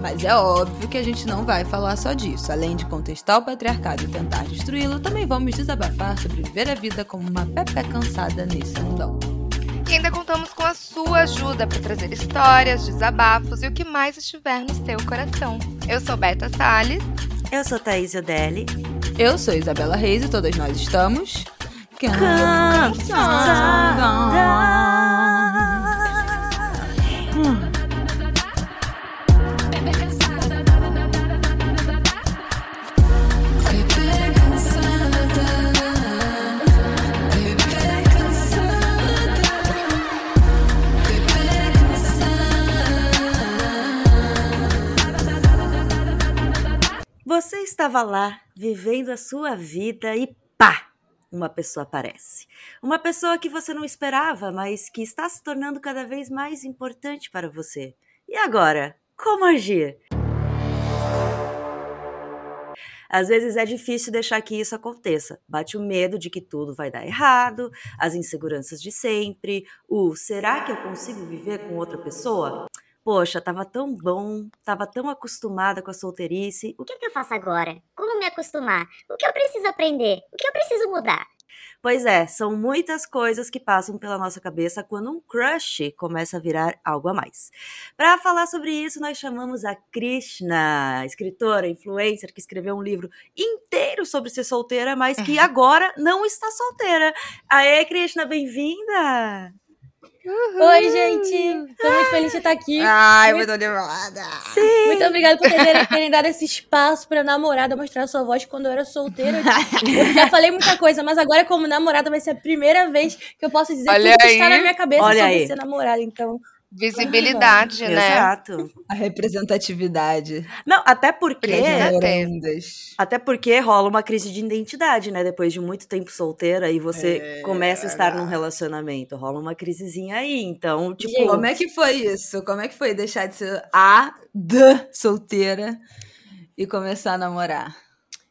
Mas é óbvio que a gente não vai falar só disso. Além de contestar o patriarcado e tentar destruí-lo, também vamos desabafar sobre viver a vida como uma pepe cansada nesse mundão. E ainda contamos com a sua ajuda para trazer histórias, desabafos e o que mais estiver no seu coração. Eu sou Beta Salles. Eu sou Thaís Odelli. Eu sou Isabela Reis e todas nós estamos... Você estava lá, vivendo a sua vida e pá! Uma pessoa aparece. Uma pessoa que você não esperava, mas que está se tornando cada vez mais importante para você. E agora? Como agir? Às vezes é difícil deixar que isso aconteça. Bate o medo de que tudo vai dar errado, as inseguranças de sempre, o será que eu consigo viver com outra pessoa? Poxa, tava tão bom, tava tão acostumada com a solteirice. O que, que eu faço agora? Como me acostumar? O que eu preciso aprender? O que eu preciso mudar? Pois é, são muitas coisas que passam pela nossa cabeça quando um crush começa a virar algo a mais. Para falar sobre isso, nós chamamos a Krishna, escritora, influencer, que escreveu um livro inteiro sobre ser solteira, mas que agora não está solteira. Aê, Krishna, bem-vinda! Uhum. Oi, gente! Tô muito feliz de estar aqui. Ai, muito animada! Sim. Muito obrigada por terem, terem dado esse espaço pra namorada mostrar a sua voz quando eu era solteira. Eu já falei muita coisa, mas agora, como namorada, vai ser a primeira vez que eu posso dizer Olha tudo que aí. está na minha cabeça Olha sobre aí. ser namorada. Então, Visibilidade, né? Exato. A representatividade. Não, até porque. Até porque rola uma crise de identidade, né? Depois de muito tempo solteira e você É, começa a estar num relacionamento. Rola uma crisezinha aí. Então, tipo. Gente, Como é que foi isso? Como é que foi deixar de ser a da solteira e começar a namorar?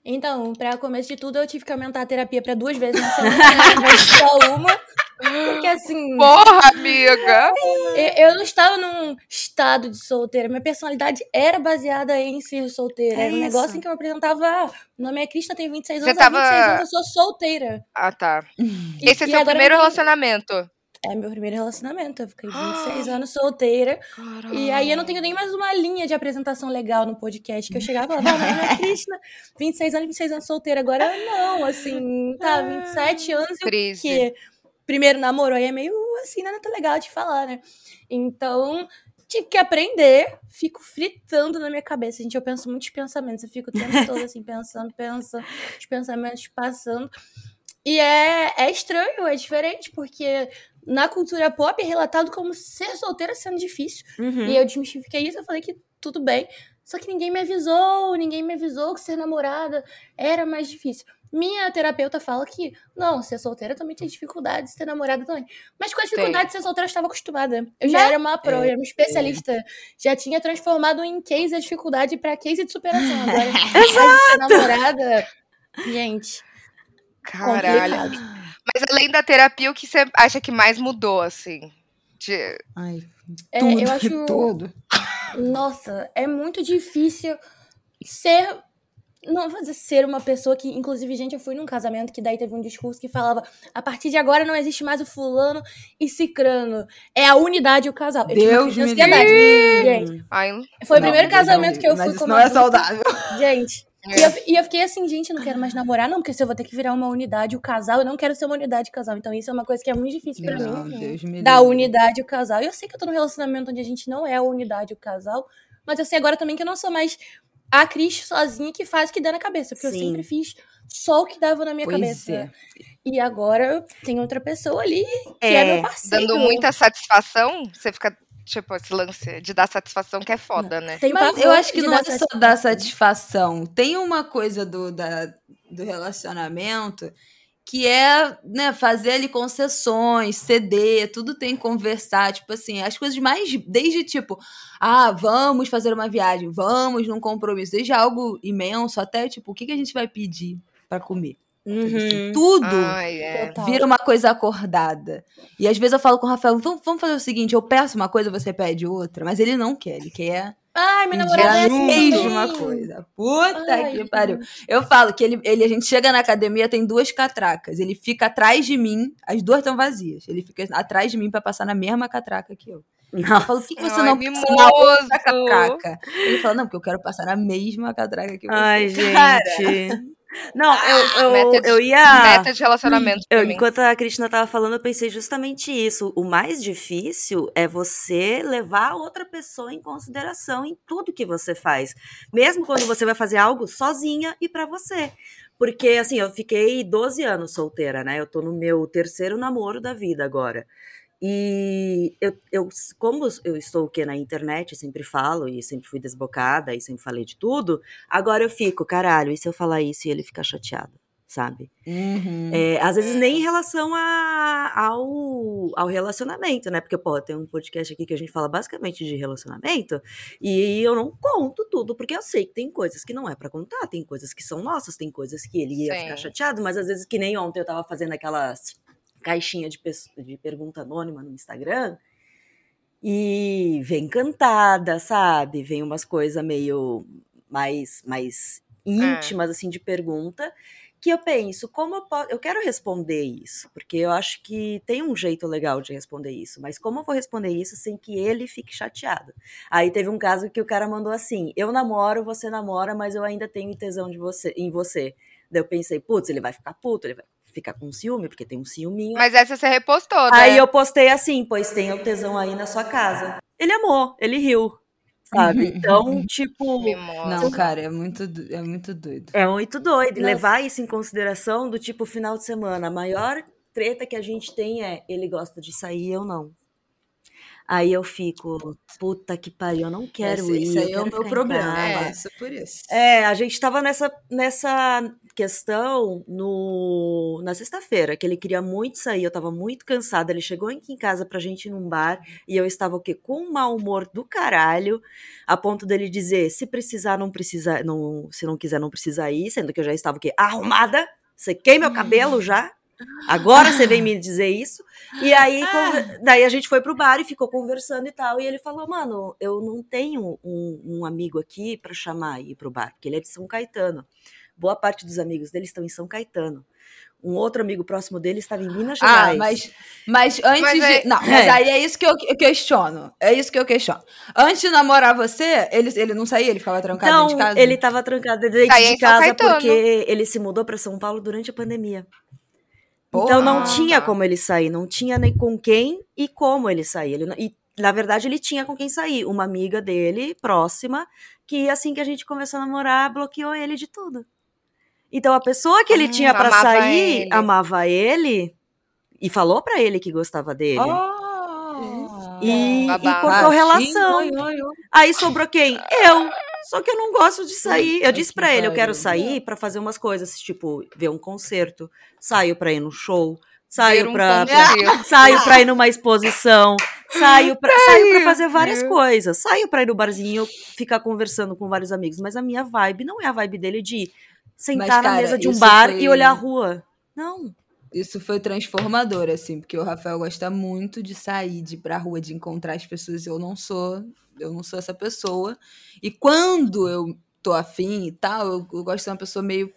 então, pra começo de tudo, eu tive que aumentar a terapia pra duas vezes na semana, né? Só uma. Porque assim. Porra, amiga! Eu, eu não estava num estado de solteira. Minha personalidade era baseada em ser solteira. É era um isso. negócio em que eu apresentava. Ah, meu nome é Cristina, tenho 26 Você anos. Há 26 tava- anos eu sou solteira. Ah, tá. E- Esse é seu primeiro eu- relacionamento. É meu primeiro relacionamento. Eu fiquei 26 anos solteira. E aí eu não tenho nem mais uma linha de apresentação legal no podcast. Que eu chegava e falava, ah, meu nome é Cristina, 26 anos, 26 anos solteira. Agora não, assim, tá, 27 anos e o quê? Primeiro namoro aí é meio assim, não é tão legal de falar, né? Então, tive que aprender, fico fritando na minha cabeça, gente. Eu penso muitos pensamentos, eu fico o tempo todo assim, pensando, pensando, os pensamentos passando. E é, é estranho, é diferente, porque na cultura pop é relatado como ser solteira sendo difícil. Uhum. E eu desmistifiquei isso, eu falei que tudo bem. Só que ninguém me avisou, ninguém me avisou que ser namorada era mais difícil. Minha terapeuta fala que, não, ser solteira também tem dificuldade, ser namorada também. Mas com a dificuldade de ser solteira eu estava acostumada. Eu já era uma pro, eu era uma especialista. Já tinha transformado em case a dificuldade pra case de superação. Agora, ser namorada, gente, Caralho. complicado. Mas além da terapia, o que você acha que mais mudou, assim? De... Ai, É, tudo, eu acho tudo. Nossa, é muito difícil ser. Não vou dizer ser uma pessoa que, inclusive, gente, eu fui num casamento que daí teve um discurso que falava: a partir de agora não existe mais o fulano e cicrano. É a unidade e o casal. Eu Deus me ansiedade. livre. Foi o Não, primeiro Deus casamento horrível, que eu mas fui isso não é adulta. saudável. Gente. É. E eu, e eu fiquei assim, gente, não quero mais namorar, não, porque se eu vou ter que virar uma unidade o casal, eu não quero ser uma unidade o casal. Então isso é uma coisa que é muito difícil pra mim Não, Deus me da unidade e o casal. E eu sei que eu tô num relacionamento onde a gente não é a unidade e o casal, mas eu sei agora também que eu não sou mais a Cris sozinha que faz o que dá na cabeça, porque Sim. eu sempre fiz só o que dava na minha Pois cabeça. é. E agora tem outra pessoa ali que é, É, meu parceiro. dando muita satisfação, você fica, tipo, esse lance de dar satisfação que é foda, né? Tem Mas eu acho que não é só dar satisfação. Tem uma coisa do da do relacionamento que é, né, fazer ali concessões, ceder, tudo tem que conversar, tipo assim, as coisas mais, desde tipo, ah, vamos fazer uma viagem, vamos num compromisso, desde algo imenso até, tipo, o que, que a gente vai pedir para comer? Uhum. Tudo Ai, é. vira uma coisa acordada. E às vezes eu falo com o Rafael, vamos, vamos fazer o seguinte, eu peço uma coisa, você pede outra, mas ele não quer, ele quer Ai, meu namorado é a assim mesma coisa. Puta Ai, que pariu. Eu falo que ele, ele, a gente chega na academia, tem duas catracas. Ele fica atrás de mim, as duas estão vazias. Ele fica atrás de mim pra passar na mesma catraca que eu. Eu Não. falo, por que, que você Ai, não passa na outra catraca? Ele fala, não, porque eu quero passar na mesma catraca que você. Ai, Cara, gente. Não, eu, eu, meta de- eu ia. Meta de relacionamento Eu, enquanto a Cristina tava falando, eu pensei justamente isso. O mais difícil é você levar a outra pessoa em consideração em tudo que você faz. Mesmo quando você vai fazer algo sozinha e pra você. Porque, assim, eu fiquei 12 anos solteira, né? Eu tô no meu terceiro namoro da vida agora. E eu, eu como eu estou o quê, na internet, sempre falo e sempre fui desbocada e sempre falei de tudo, agora eu fico, caralho, e se eu falar isso e ele ficar chateado, sabe? Uhum. É, às vezes nem em relação a- ao, ao relacionamento, né? Porque, pô, tem um podcast aqui que a gente fala basicamente de relacionamento e eu não conto tudo, porque eu sei que tem coisas que não é pra contar, tem coisas que são nossas, tem coisas que ele ia Sim. ficar chateado, mas às vezes que nem ontem eu tava fazendo aquelas caixinha de, de pergunta anônima no Instagram e vem cantada, sabe? Vem umas coisas meio mais, mais íntimas, assim, de pergunta que eu penso, como eu posso. Eu quero responder isso, porque eu acho que tem um jeito legal de responder isso, mas como eu vou responder isso sem que ele fique chateado? Aí teve um caso que o cara mandou assim: eu namoro, você namora, mas eu ainda tenho tesão de você, em você. Daí eu pensei, putz, ele vai ficar puto, ele vai ficar com ciúme, porque tem um ciúminho. Mas essa você repostou, né? Aí eu postei assim, pois tem o tesão aí na sua casa. Ele amou, ele riu, sabe? Então, tipo. Mimosa. Não, cara, é muito, é muito doido. É muito doido. E Nossa. levar isso em consideração do tipo final de semana. A maior treta que a gente tem é ele gosta de sair, eu não. Aí eu fico, puta que pariu, eu não quero Esse, ir. esse aí é o meu problema. casa. Passa por isso. É, a gente tava nessa, nessa questão no, na sexta-feira, que ele queria muito sair, eu tava muito cansada. Ele chegou aqui em casa pra gente ir num bar e eu estava o quê? Com um mau humor do caralho, a ponto dele dizer: se precisar, não precisa, não, se não quiser, não precisa ir, sendo que eu já estava o quê? Arrumada, sequei meu cabelo já. Agora você vem me dizer isso. E aí, conver- daí a gente foi pro bar e ficou conversando e tal. E ele falou: Mano, eu não tenho um, um amigo aqui pra chamar e ir pro bar, porque ele é de São Caetano. Boa parte dos amigos dele estão em São Caetano. Um outro amigo próximo dele estava em Minas Ah, Gerais. mas, mas antes Mas de. é- Não, mas É. aí é isso que eu eu questiono. É isso que eu questiono. Antes de namorar você, ele, ele não saía, ele ficava trancado dentro de casa? ele tava trancado dentro de casa porque ele se mudou pra São Paulo durante a pandemia. Então não Porra. tinha como ele sair, não tinha nem com quem e como ele sair. Ele e na verdade ele tinha com quem sair, uma amiga dele próxima, que assim que a gente começou a namorar, bloqueou ele de tudo. Então a pessoa que ele Hum, tinha pra amava sair, ele. amava ele e falou pra ele que gostava dele. Oh! E, e Babado. cortou relação. oi, oi, oi. Aí sobrou quem? Eu. Só que eu não gosto de sair. Eu disse pra ele, eu quero sair pra fazer umas coisas, tipo, ver um concerto, saio pra ir no show, saio um pra- saio pra ir numa exposição, saio pra, saio pra fazer várias Deus. coisas, saio pra ir no barzinho, ficar conversando com vários amigos, mas a minha vibe não é a vibe dele de sentar Mas, na cara, mesa de um bar foi- e olhar a rua. Não. Isso foi transformador, assim, porque o Rafael gosta muito de sair, de ir pra rua, de encontrar as pessoas. Eu não sou, eu não sou essa pessoa. E quando eu tô afim e tal, eu, eu gosto de ser uma pessoa meio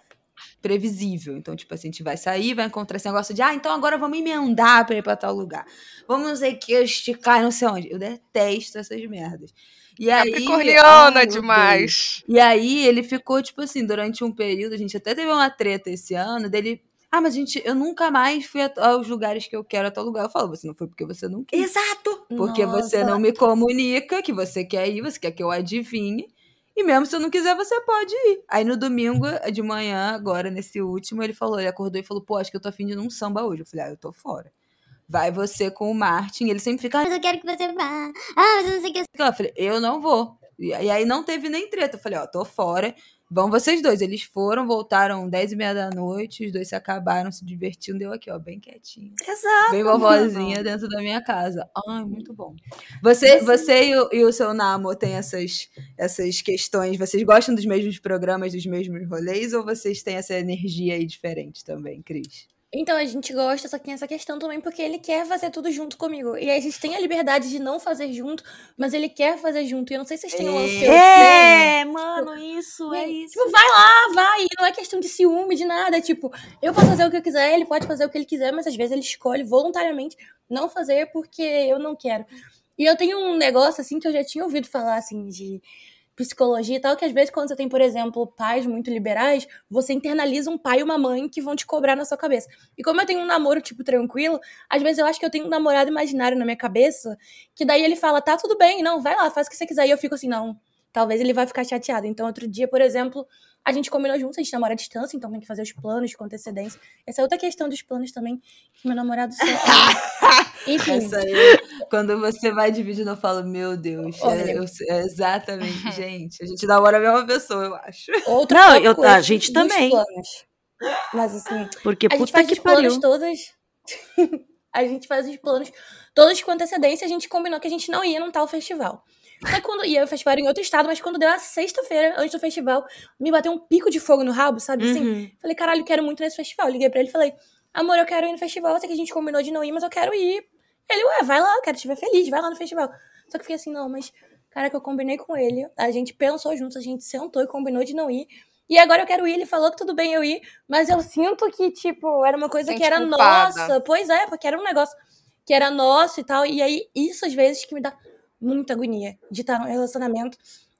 previsível. Então, tipo assim, a gente vai sair, vai encontrar esse negócio de, ah, então agora vamos emendar pra ir pra tal lugar. Vamos não sei o que, esticar, não sei onde. Eu detesto essas merdas. E aí, Capricorniana eu demais. e aí ele ficou, tipo assim, durante um período, a gente até teve uma treta esse ano, dele. Ah, mas gente, eu nunca mais fui aos lugares que eu quero a tal lugar. Eu falo, você não foi porque você não quis. Exato. Porque você não me comunica que você quer ir, você quer que eu adivinhe. E mesmo se eu não quiser, você pode ir. Aí no domingo de manhã, agora nesse último, ele falou, ele acordou e falou, pô, acho que eu tô afim de ir num samba hoje. Eu falei, ah, eu tô fora. Vai você com o Martin. Ele sempre fica, ah, Mas eu quero que você vá. Ah, mas eu não sei o que. eu falei, eu não vou. E, e aí não teve nem treta. Eu falei, ó, tô fora. Vão vocês dois. Eles foram, voltaram 10 e meia da noite, os dois se acabaram, se divertindo, deu aqui, ó, bem quietinho. Exato. Bem vovozinha dentro da minha casa. Ai, muito bom. Você, você e o, e o seu Namo têm essas, essas questões? Vocês gostam dos mesmos programas, dos mesmos rolês, ou vocês têm essa energia aí diferente também, Cris? Então a gente gosta, só que tem essa questão também, porque ele quer fazer tudo junto comigo. E aí a gente tem a liberdade de não fazer junto, mas ele quer fazer junto. E eu não sei se vocês têm um lance que eu tenho. É, mano, isso, é isso. Tipo, vai lá, vai. Não é questão de ciúme, de nada. É tipo, eu posso fazer o que eu quiser, ele pode fazer o que ele quiser, mas às vezes ele escolhe voluntariamente não fazer porque eu não quero. E eu tenho um negócio, assim, que eu já tinha ouvido falar, assim, de psicologia e tal, que às vezes quando você tem, por exemplo, pais muito liberais, você internaliza um pai e uma mãe que vão te cobrar na sua cabeça. E como eu tenho um namoro, tipo, tranquilo, às vezes eu acho que eu tenho um namorado imaginário na minha cabeça, que daí ele fala, tá tudo bem, não, vai lá, faz o que você quiser. E eu fico assim, não, talvez ele vai ficar chateado. Então, outro dia, por exemplo, a gente combinou juntos, a gente namora à distância, então tem que fazer os planos com antecedência. Essa é outra questão dos planos também, que meu namorado só... Enfim, Essa aí, quando você vai dividindo, eu falo, meu Deus, é, eu- é exatamente, gente. A gente namora a mesma pessoa, eu acho. outro Não, eu- a gente também. planos. Mas assim, Porque a gente puta faz que os planos pariu. todos. a gente faz os planos todos com antecedência. A gente combinou que a gente não ia num tal festival. Só que quando ia o festival era em outro estado, mas quando deu a sexta-feira, antes do festival, me bateu um pico de fogo no rabo, sabe? Assim, Uhum. falei, caralho, quero muito nesse festival. Liguei pra ele e falei, amor, eu quero ir no festival. Eu sei que a gente combinou de não ir, mas eu quero ir. Ele, ué, vai lá, eu quero te ver feliz, vai lá no festival. Só que eu fiquei assim, não, mas, cara, que eu combinei com ele. A gente pensou juntos, a gente sentou e combinou de não ir. E agora eu quero ir, ele falou que tudo bem eu ir, mas eu sinto que, tipo, era uma coisa Sente que era culpada. nossa. Pois é, porque era um negócio que era nosso e tal. E aí, isso às vezes que me dá muita agonia de estar num relacionamento.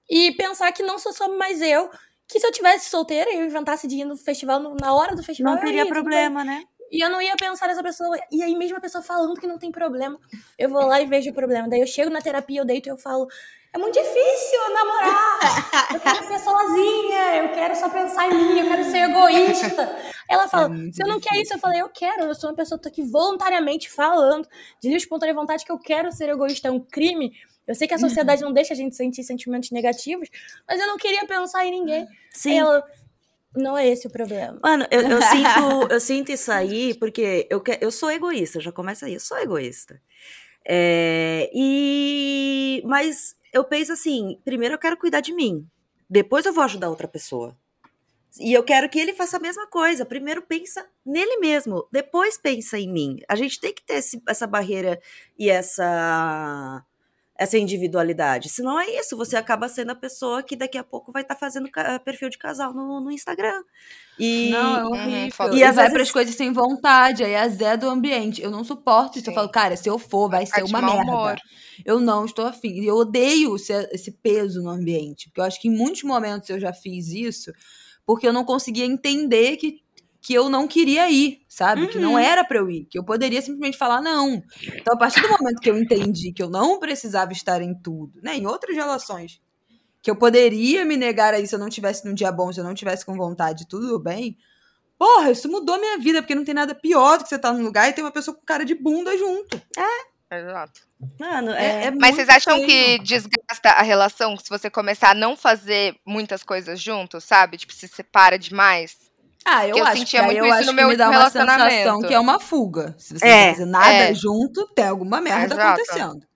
E pensar que não sou só mais eu, que se eu tivesse solteira e eu inventasse de ir no festival no- na hora do festival. Não teria bem. problema, né? E eu não ia pensar nessa pessoa. E aí, mesmo a pessoa falando que não tem problema, eu vou lá e vejo o problema. Daí eu chego na terapia, eu deito e eu falo: é muito difícil namorar. Eu quero ser sozinha, eu quero só pensar em mim, eu quero ser egoísta. Ela fala: muito você não quer isso? Eu falei: eu quero. Eu sou uma pessoa que tô aqui voluntariamente falando, de livre espontânea vontade, que eu quero ser egoísta. É um crime. Eu sei que a sociedade não deixa a gente sentir sentimentos negativos, mas eu não queria pensar em ninguém. Sim. Ela, não é esse o problema. Mano, eu, eu sinto, eu sinto isso aí porque eu, que- eu sou egoísta, já começa aí, eu sou egoísta. É, e mas eu penso assim, primeiro eu quero cuidar de mim, depois eu vou ajudar outra pessoa. E eu quero que ele faça a mesma coisa. Primeiro pensa nele mesmo, depois pensa em mim. A gente tem que ter esse- essa barreira e essa essa individualidade. Senão é isso, você acaba sendo a pessoa que daqui a pouco vai estar fazendo ca- perfil de casal no, no Instagram. E Não, é Uhum, horrível. E, E às vai vezes- pras coisas sem vontade, aí é zé do ambiente. Eu não suporto isso. Eu Sim. falo, cara, se eu for, vai ser uma merda. humor. Eu não estou afim. E eu odeio esse, esse peso no ambiente. Porque eu acho que em muitos momentos eu já fiz isso, porque eu não conseguia entender que, que eu não queria ir, sabe? Que não Uhum. era pra eu ir. Que eu poderia simplesmente falar não. Então, a partir do momento que eu entendi que eu não precisava estar em tudo, né? Em outras relações, que eu poderia me negar a isso se eu não tivesse num dia bom, se eu não tivesse com vontade, tudo bem. Porra, isso mudou minha vida, porque não tem nada pior do que você estar num lugar e ter uma pessoa com cara de bunda junto. Exato. Mano, É, é, é Mas vocês acham feio. que desgasta a relação se você começar a não fazer muitas coisas juntos, sabe? Tipo, se separa demais? Ah, eu, Que eu acho sentia muito eu isso acho no que meu me dá uma relacionamento. sensação que é uma fuga. Se você É, não fazer nada é. junto, tem alguma merda Exato. acontecendo.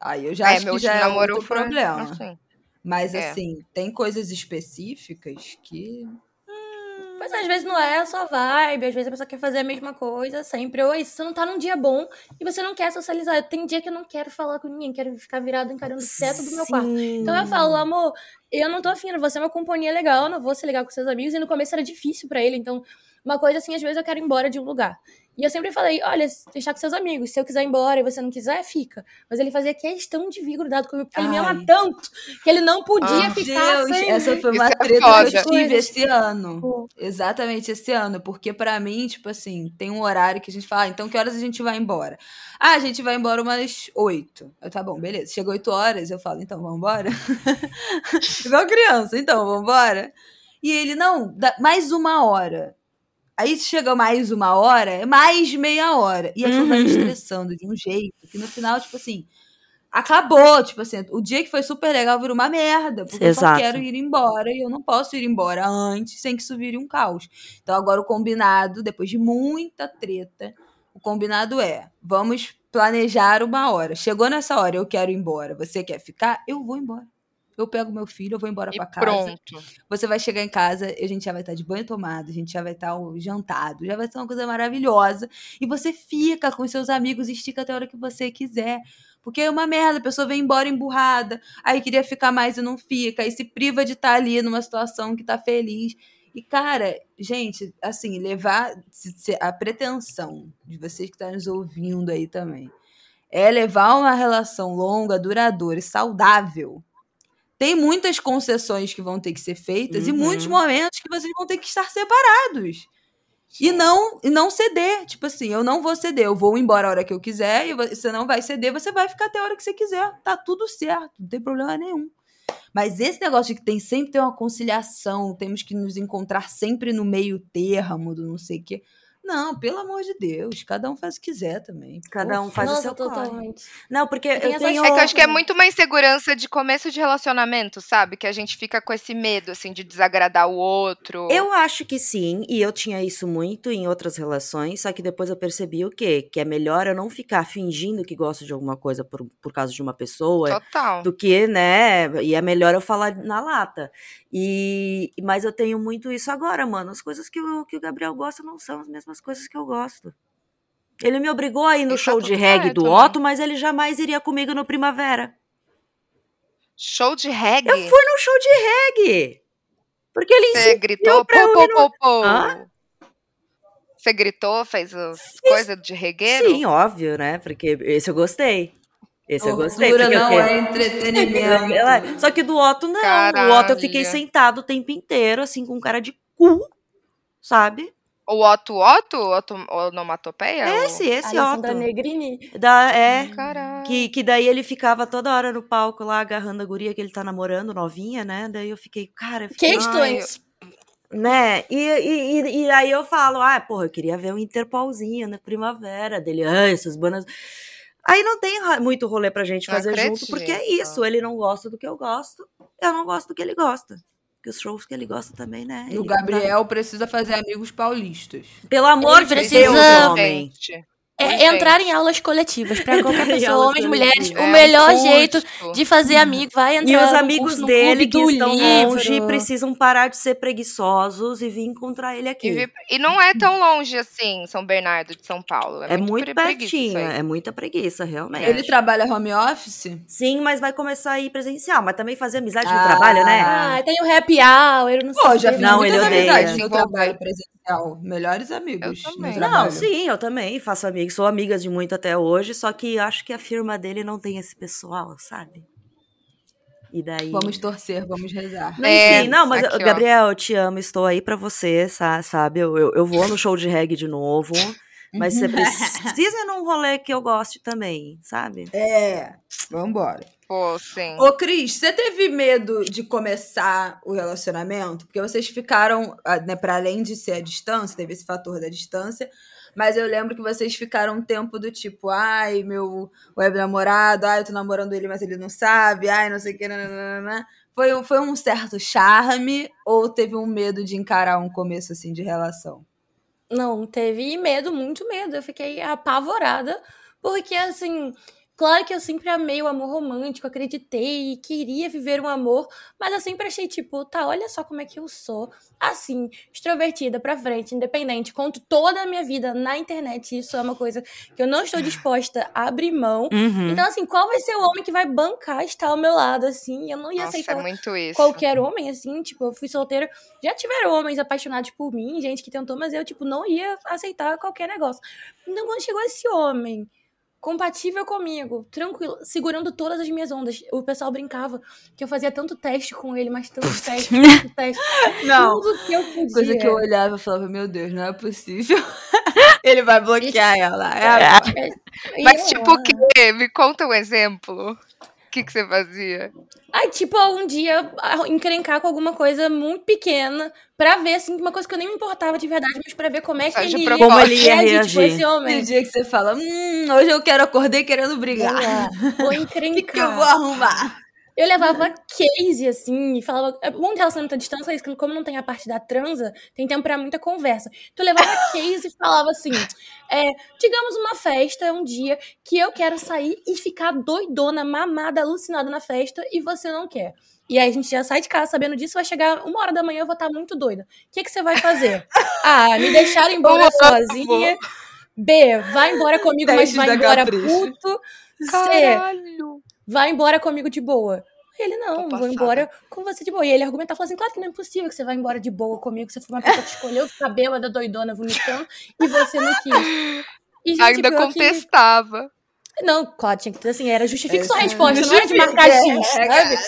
Aí eu já é, acho que já é outro foi problema. assim. Mas É. assim, tem coisas específicas que Mas às vezes não é a sua vibe, às vezes a pessoa quer fazer a mesma coisa sempre. Ou é isso, você não tá num dia bom e você não quer socializar. Tem dia que eu não quero falar com ninguém, quero ficar virado encarando o teto do meu quarto. Então eu falo, amor, eu não tô afim, você é uma companhia legal, não vou ser legal com seus amigos. E no começo era difícil pra ele, então uma coisa assim, às vezes eu quero ir embora de um lugar. E eu sempre falei, olha, deixar com seus amigos, se eu quiser ir embora e você não quiser, fica. Mas ele fazia questão de vir grudado comigo, porque ele me ama Ai. tanto que ele não podia Ah, ficar Deus, sem essa foi Isso uma é treta foda. que eu tive esse ano. Exatamente esse ano, porque pra mim, tipo assim, tem um horário que a gente fala, ah, então que horas a gente vai embora? Ah, a gente vai embora umas oito. Eu, tá bom, beleza. Chegou oito horas, eu falo, então vamos embora? Igual criança, então vamos embora? E ele, não, dá mais uma hora. Aí chega mais uma hora, é mais meia hora. E aquilo vai me Uhum. estressando de um jeito que no final, tipo assim, acabou. Tipo assim, o dia que foi super legal virou uma merda. Porque eu Exato. só quero ir embora e eu não posso ir embora antes sem que isso vire um caos. Então agora o combinado, depois de muita treta, o combinado é: vamos planejar uma hora. Chegou nessa hora, eu quero ir embora. Você quer ficar? Eu vou embora. Eu pego meu filho, eu vou embora pra casa. pronto. Você vai chegar em casa, a gente já vai estar de banho tomado, a gente já vai estar ó, jantado, já vai ser uma coisa maravilhosa. E você fica com seus amigos, estica até a hora que você quiser. Porque é uma merda, a pessoa vem embora emburrada, aí queria ficar mais e não fica, aí se priva de estar ali numa situação que tá feliz. E, cara, gente, assim, levar a pretensão de vocês que estão nos ouvindo aí também é levar uma relação longa, duradoura e saudável. Tem muitas concessões que vão ter que ser feitas e Uhum. muitos momentos que vocês vão ter que estar separados. E não, e não ceder. Tipo assim, eu não vou ceder, eu vou embora a hora que eu quiser, e você não vai ceder, você vai ficar até a hora que você quiser. Tá tudo certo, não tem problema nenhum. Mas esse negócio de que tem sempre ter uma conciliação, temos que nos encontrar sempre no meio termo do não sei o quê. Não, pelo amor de Deus, cada um faz o que quiser também. Cada um faz o Nossa, seu corre. totalmente. Não, porque eu tenho. É que eu acho que é muito uma insegurança de começo de relacionamento, sabe? Que a gente fica com esse medo, assim, de desagradar o outro. Eu acho que sim, e eu tinha isso muito em outras relações, só que depois eu percebi o quê? Que é melhor eu não ficar fingindo que gosto de alguma coisa por, por causa de uma pessoa, Total. do que, né? E é melhor eu falar na lata. E mas eu tenho muito isso agora, mano. As coisas que o, que o Gabriel gosta não são as mesmas coisas que eu gosto. Ele me obrigou a ir no E tá show de tudo reggae certo, do né? Otto, mas ele jamais iria comigo no Primavera. Show de reggae. Eu fui no show de reggae. Porque ele Você gritou pra eu pô, pô, pô, pô. Hã? Você gritou, fez as coisas de regueiro? Sim, óbvio, né? Porque esse eu gostei. Esse eu gostei. Eu não quero- é entretenimento. Só que do Otto, não. Caralho. O Otto eu fiquei sentado o tempo inteiro, assim, com cara de cu, sabe? O Otto Otto? Otto onomatopeia? Esse, esse Alessandra Otto. Negrini. Da, é, Caralho. que, que daí ele ficava toda hora no palco lá, agarrando a guria que ele tá namorando, novinha, né? Daí eu fiquei, cara, eu fiquei, Questões. né? E, e, e, e aí eu falo, ah, porra, eu queria ver um Interpolzinho na primavera dele, ah, essas bandas. Aí não tem muito rolê pra gente fazer junto, porque é isso, ele não gosta do que eu gosto, eu não gosto do que ele gosta. Que os shows que ele gosta também, né? E o Gabriel precisa fazer amigos paulistas. Pelo amor de precisa- Deus, homem. Gente, É, Gente. entrar em aulas coletivas para qualquer pessoa, homens, mulheres, coletivas. o é um melhor jeito de fazer amigo vai entrar E os no amigos curso, no dele que do estão livro. longe precisam parar de ser preguiçosos e vir encontrar ele aqui. E, vi- e não é tão longe assim, São Bernardo de São Paulo. É, É muito preguiça pertinho, é muita preguiça, realmente. Ele trabalha home office? Sim, mas vai começar a ir presencial, mas também fazer amizade no Ah. trabalho, né? Ah, tem o happy hour, eu não sei. Pô, já o fiz. Não, ele odeia. amizades no trabalho presencial. Melhores amigos. Eu no também. trabalho. Não, sim, eu também faço amigos, sou amigas de muito até hoje, só que acho que a firma dele não tem esse pessoal, sabe? E daí. Vamos torcer, vamos rezar. Não, É, enfim, não, mas aqui, ó. Gabriel, eu te amo, estou aí pra você, sa- sabe? Eu, eu, eu vou no show de reggae de novo, mas você precisa num rolê que eu goste também, sabe? É, vambora. Pô, sim. Ô, Cris, você teve medo de começar o relacionamento? Porque vocês ficaram, ah, né, para além de ser a distância, teve esse fator da distância, mas eu lembro que vocês ficaram um tempo do tipo, ai, meu web namorado, ai, eu tô namorando ele, mas ele não sabe, ai, não sei o que, nananana. Foi, foi um certo charme ou teve um medo de encarar um começo assim de relação? Não, teve medo, muito medo. Eu fiquei apavorada, porque assim, claro que eu sempre amei o amor romântico, acreditei e queria viver um amor, mas eu sempre achei, tipo, tá, olha só como é que eu sou. Assim, extrovertida, pra frente, independente, conto toda a minha vida na internet. Isso é uma coisa que eu não estou disposta a abrir mão. Uhum. Então, assim, qual vai ser o homem que vai bancar estar ao meu lado, assim? Eu não ia Nossa, é aceitar muito isso. qualquer homem, assim, tipo, eu fui solteira. Já tiveram homens apaixonados por mim, gente que tentou, mas eu, tipo, não ia aceitar qualquer negócio. Então, quando chegou esse homem compatível comigo, tranquilo, segurando todas as minhas ondas, o pessoal brincava que eu fazia tanto teste com ele, mas tanto teste, tanto teste. Não. Tudo que eu podia. Coisa que eu olhava e falava, meu Deus, não é possível. ele vai bloquear ela. É. E Mas tipo o quê? Me conta um exemplo. Que, que você fazia? Aí, tipo, algum dia encrencar com alguma coisa muito pequena pra ver, assim, uma coisa que eu nem me importava de verdade, mas pra ver como é que ele ia. Como ele ia reagir, tipo, reagir. esse homem. Aquele dia que você fala, hum, hoje eu quero acordei querendo brigar. lá, vou O que, encrencar. que eu vou arrumar? Eu levava case, assim, e falava. É bom de relacionamento à distância, é isso, como não tem a parte da transa, tem tempo pra muita conversa. Então eu levava case e falava assim: é, digamos uma festa, um dia, que eu quero sair e ficar doidona, mamada, alucinada na festa, e você não quer. E aí a gente já sai de casa sabendo disso, vai chegar uma hora da manhã, eu vou estar muito doida. O que, que você vai fazer? A. Me deixar embora amo. sozinha. B. Vai embora comigo, mas vai embora Capricho. puto. C Caralho. Vai embora comigo de boa. Ele, não, vou embora com você de boa. E ele argumentava, falou assim, claro que não é impossível que você vá embora de boa comigo, você foi uma pessoa que escolheu ficar bêbada, doidona, vomitando, e você não quis. E, gente, Ainda pior que- contestava. Não, claro, tinha que ter assim, era justifique sua É, resposta, não era de marcar é, X, sabe? cara.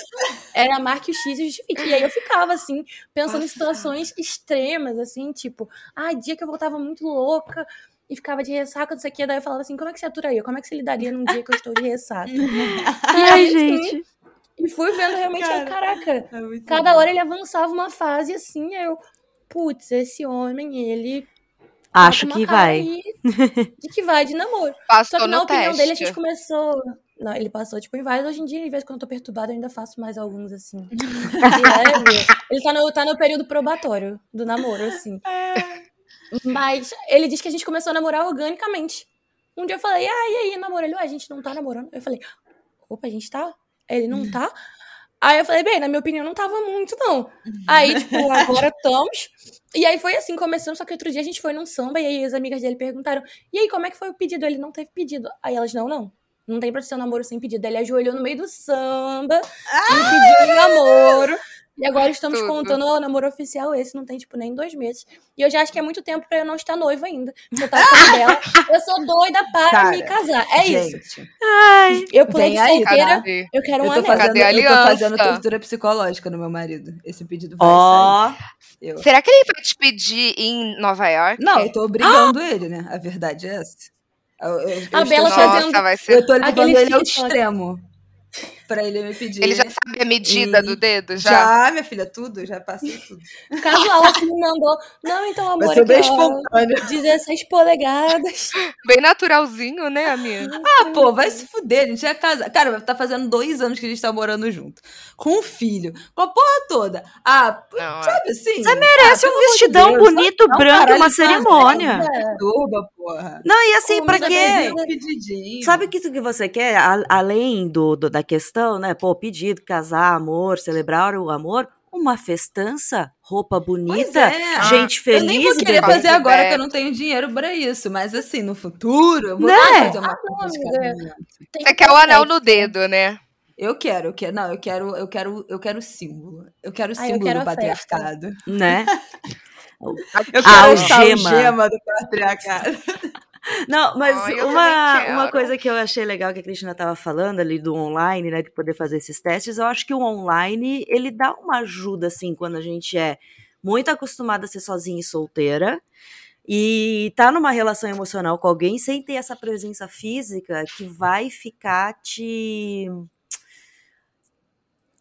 Era marque o X e justifique. E aí eu ficava, assim, pensando em situações extremas, assim, tipo, ah, dia que eu voltava muito louca e ficava de ressaca, não sei o que, daí eu falava assim, como é que você aturaria? Como é que você lidaria num dia que eu estou de ressaca? E aí, gente. sim, e fui vendo realmente, aí, caraca, É cada bom. hora ele avançava uma fase assim, aí eu, putz, esse homem, ele. tá Acho que cara vai. De que vai de namoro. Só Passou que na no opinião teste. dele a gente começou. Não, ele passou, tipo, em vários. Hoje em dia, às vezes, quando eu tô perturbada, eu ainda faço mais alguns, assim. De. Ele tá no, tá no período probatório do namoro, assim. Mas ele disse que a gente começou a namorar organicamente. Um dia eu falei, ah, e aí, namoro? Ele, ué, a gente não tá namorando. Eu falei, opa, a gente tá? Ele não tá? Aí eu falei, bem, na minha opinião, não tava muito, não. Aí, tipo, agora estamos. E aí foi assim, começando, só que outro dia a gente foi num samba, e aí as amigas dele perguntaram, e aí, como é que foi o pedido? Ele não teve pedido. Aí elas, não, não. Não tem pra ser um namoro sem pedido. Ele ajoelhou no meio do samba e pediu um namoro. E agora estamos Tudo. contando o namoro oficial. Esse não tem, tipo, nem dois meses. E eu já acho que é muito tempo pra eu não estar noiva ainda. Se eu tava falando dela, eu sou doida para Cara, me casar. É isso. Gente, Ai, Eu pulei de aí, solteira, Cadê? eu quero um eu tô, anel. fazendo, eu tô fazendo tortura psicológica no meu marido. Esse pedido vai ó. sair. Eu... Será que ele vai te pedir em Nova York? Não, eu tô obrigando ele, né? A verdade é essa. Eu, eu- eu A Bela fazendo- fazendo- Nossa, vai Eu ser. tô levando ele ao extremo. Pra ele me pedir. Ele já sabe a medida E- do dedo? Já? Já, minha filha, tudo, já passei tudo. Casual, assim, me mandou. Não, então, amor, ser bem espontâneo. 16 polegadas. Bem naturalzinho, né, amiga? Ah, pô, vai se fuder, a gente é casado. Cara, tá fazendo dois anos que a gente tá morando junto. Com um filho, com a porra toda. Ah, Não, é. sabe assim? Você merece Ah, um vestidão Deus, bonito, não, branco, caralho, uma cerimônia. Turba, porra. Não, e assim, Como pra quê? pedidinho. Sabe o que, que você quer? A- além do, do- da questão, né? Pô, pedido, casar, amor, celebrar o amor. Uma festança, roupa bonita, é. gente Eu feliz. nem vou querer bebê. fazer agora que eu não tenho dinheiro pra isso, mas assim, no futuro, eu vou Né? fazer uma Ah, Você que quer o anel no dedo, né? Eu quero, eu quero, não, eu quero, eu quero, eu quero símbolo. Eu quero o Ah, eu símbolo quero do a patriarcado. Né? Eu A quero essa algema. algema do patriarcado. Não, mas eu uma, uma coisa que eu achei legal que a Cristina estava falando ali do online, né, de poder fazer esses testes, eu acho que o online, ele dá uma ajuda, assim, quando a gente é muito acostumada a ser sozinha e solteira, e tá numa relação emocional com alguém sem ter essa presença física que vai ficar te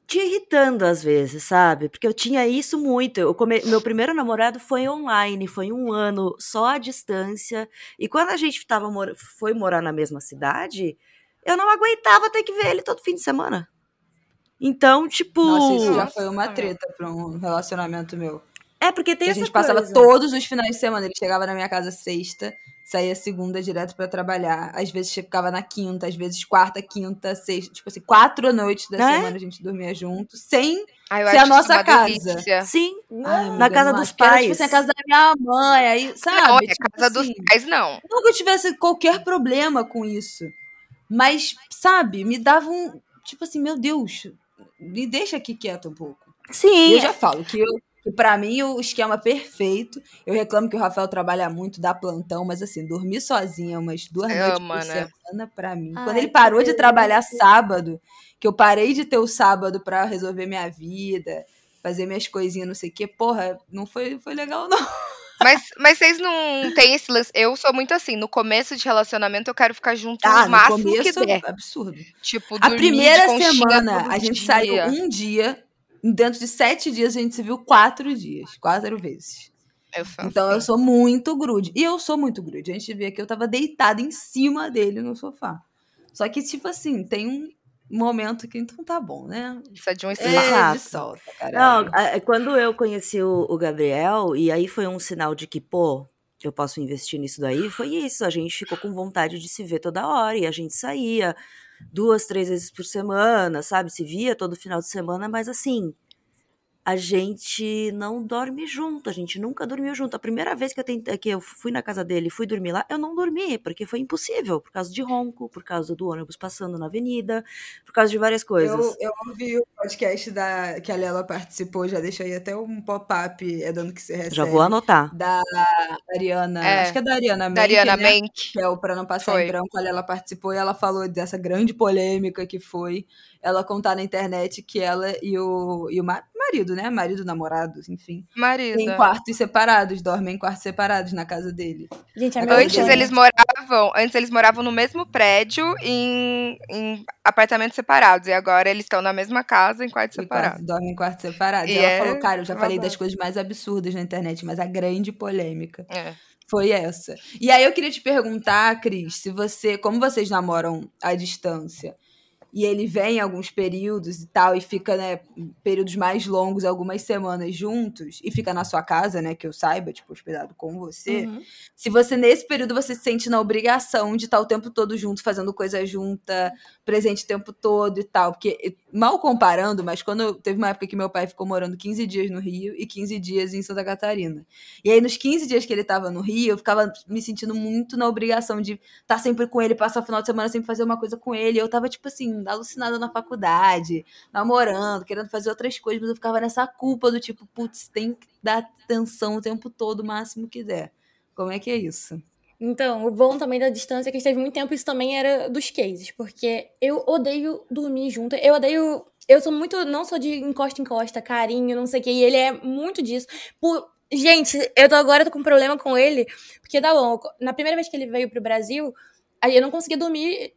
te irritando às vezes, sabe? Porque eu tinha isso muito. Eu come- Meu primeiro namorado foi online, foi um ano só à distância. E quando a gente tava mor- foi morar na mesma cidade, eu não aguentava ter que ver ele todo fim de semana. Então, tipo. Nossa, isso já foi uma treta pra um relacionamento meu. É porque tem Que a essa gente passava coisa. todos os finais de semana. Ele chegava na minha casa sexta, saía segunda direto pra trabalhar. Às vezes ficava na quinta, às vezes quarta, quinta, sexta. Tipo assim, quatro noites da É? semana a gente dormia junto, sem Ai, eu Se é a nossa casa. delícia. Sim, Ai, na casa dos que era, pais. tipo assim, a casa da minha mãe, aí, sabe? Não, é Tipo casa assim, dos pais, não. Não que eu tivesse qualquer problema com isso. Mas, sabe, me dava um. Tipo assim, meu Deus, me deixa aqui quieto um pouco. E sim. eu já falo que, eu, que pra mim o esquema perfeito. Eu reclamo que o Rafael trabalha muito, dá plantão, mas assim, dormir sozinha umas duas noites por né? semana pra mim. Ai, Quando ele que parou de trabalhar sábado, que eu parei de ter o sábado pra resolver minha vida, fazer minhas coisinhas, não sei o quê, porra, não foi, foi legal, não. Mas, mas vocês não têm esse lance. Eu sou muito assim, no começo de relacionamento eu quero ficar junto Ah, o no máximo que começo, der. absurdo. Tipo, A primeira semana, a gente dia. saiu um dia. Dentro de sete dias, a gente se viu quatro dias. Quatro vezes. Eu sou Então eu sou muito grude. E eu sou muito grude. A gente vê que eu tava deitada em cima dele no sofá. Só que, tipo assim, tem um momento que então tá bom, né? Precisa de um É, espaço. De solta, Não, caralho. a- quando eu conheci o, o Gabriel, e aí foi um sinal de que, pô, eu posso investir nisso daí, foi isso. A gente ficou com vontade de se ver toda hora, e a gente saía duas, três vezes por semana, sabe? Se via todo final de semana, mas assim, a gente não dorme junto, a gente nunca dormiu junto. A primeira vez que eu, tentei, que eu fui na casa dele e fui dormir lá, eu não dormi, porque foi impossível, por causa de ronco, por causa do ônibus passando na avenida, por causa de várias coisas. Eu, eu ouvi o podcast da, que a Lela participou, já deixei até um pop-up, é dando que você recebe. Já vou anotar. Da Ariana, É, acho que é da Ariana Menk, Da Ariana né? Mank. que é o Pra Não Passar Foi. em Branco, ela participou e ela falou dessa grande polêmica que foi ela contar na internet que ela e o, e o ma- marido, né? Marido, namorado, enfim, Marido. têm quartos separados, dormem em quartos separados na casa dele. Gente, é Antes dele. eles moravam, antes eles moravam no mesmo prédio em, em apartamentos separados e agora eles estão na mesma casa em quartos E separados. quartos- dormem em quartos separados. E E ela é falou, cara, eu já falei das coisas mais absurdas na internet, mas a grande polêmica É. foi essa. E aí eu queria te perguntar, Cris, se você, como vocês namoram à distância, e ele vem em alguns períodos e tal, e fica, né, períodos mais longos, algumas semanas juntos, e fica na sua casa, né, que eu saiba, tipo, hospedado com você. Uhum. Se você, nesse período, você se sente na obrigação de estar o tempo todo junto, fazendo coisa junta, presente o tempo todo e tal. Porque, mal comparando, mas quando teve uma época que meu pai ficou morando 15 dias no Rio e 15 dias em Santa Catarina. E aí, nos 15 dias que ele tava no Rio, eu ficava me sentindo muito na obrigação de estar sempre com ele, passar o final de semana sempre fazer uma coisa com ele. Eu tava, tipo assim, alucinada na faculdade, namorando, querendo fazer outras coisas, mas eu ficava nessa culpa do tipo, putz, tem que dar atenção o tempo todo, o máximo que der. Como é que é isso? Então, o bom também da distância é que a gente teve muito tempo, isso também era dos cases, porque eu odeio dormir junto. Eu odeio. Eu sou muito. Não sou de encosta encosta, carinho, não sei o que, e ele é muito disso. Por, gente, eu tô agora tô com um problema com ele, porque dá bom. Na primeira vez que ele veio pro Brasil, aí eu não conseguia dormir.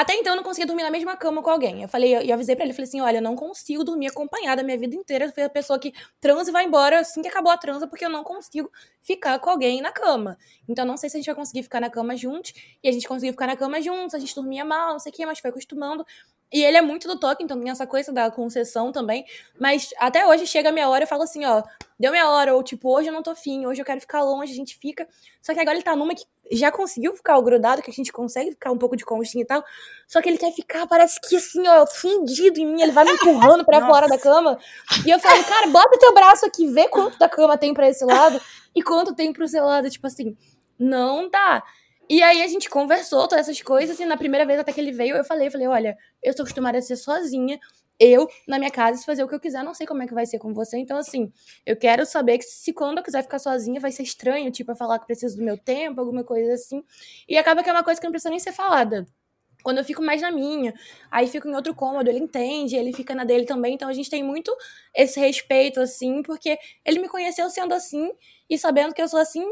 Até então eu não conseguia dormir na mesma cama com alguém. Eu falei, eu avisei pra ele, falei assim: olha, eu não consigo dormir acompanhada a minha vida inteira. Eu fui a pessoa que transa e vai embora assim que acabou a transa, porque eu não consigo ficar com alguém na cama. Então, não sei se a gente vai conseguir ficar na cama juntos. E a gente conseguiu ficar na cama juntos, a gente dormia mal, não sei o que, mas foi acostumando. E ele é muito do toque, então tem essa coisa da concessão também. Mas até hoje chega a minha hora, eu falo assim, ó, deu minha hora, ou tipo, hoje eu não tô afim, hoje eu quero ficar longe, a gente fica. Só que agora ele tá numa que já conseguiu ficar o grudado, que a gente consegue ficar um pouco de conchinha e tal. Só que ele quer ficar, parece que assim, ó, fundido em mim, ele vai me empurrando pra fora da cama. E eu falo, cara, bota teu braço aqui, vê quanto da cama tem pra esse lado e quanto tem pro seu lado. Tipo assim, não dá. E aí a gente conversou todas essas coisas, e na primeira vez até que ele veio, eu falei, eu falei, olha, eu tô acostumada a ser sozinha, eu, na minha casa, fazer o que eu quiser, não sei como é que vai ser com você. Então, assim, eu quero saber que se quando eu quiser ficar sozinha, vai ser estranho, tipo, eu falar que preciso do meu tempo, alguma coisa assim. E acaba que é uma coisa que não precisa nem ser falada. Quando eu fico mais na minha, aí fico em outro cômodo, ele entende, ele fica na dele também, então a gente tem muito esse respeito, assim, porque ele me conheceu sendo assim, e sabendo que eu sou assim,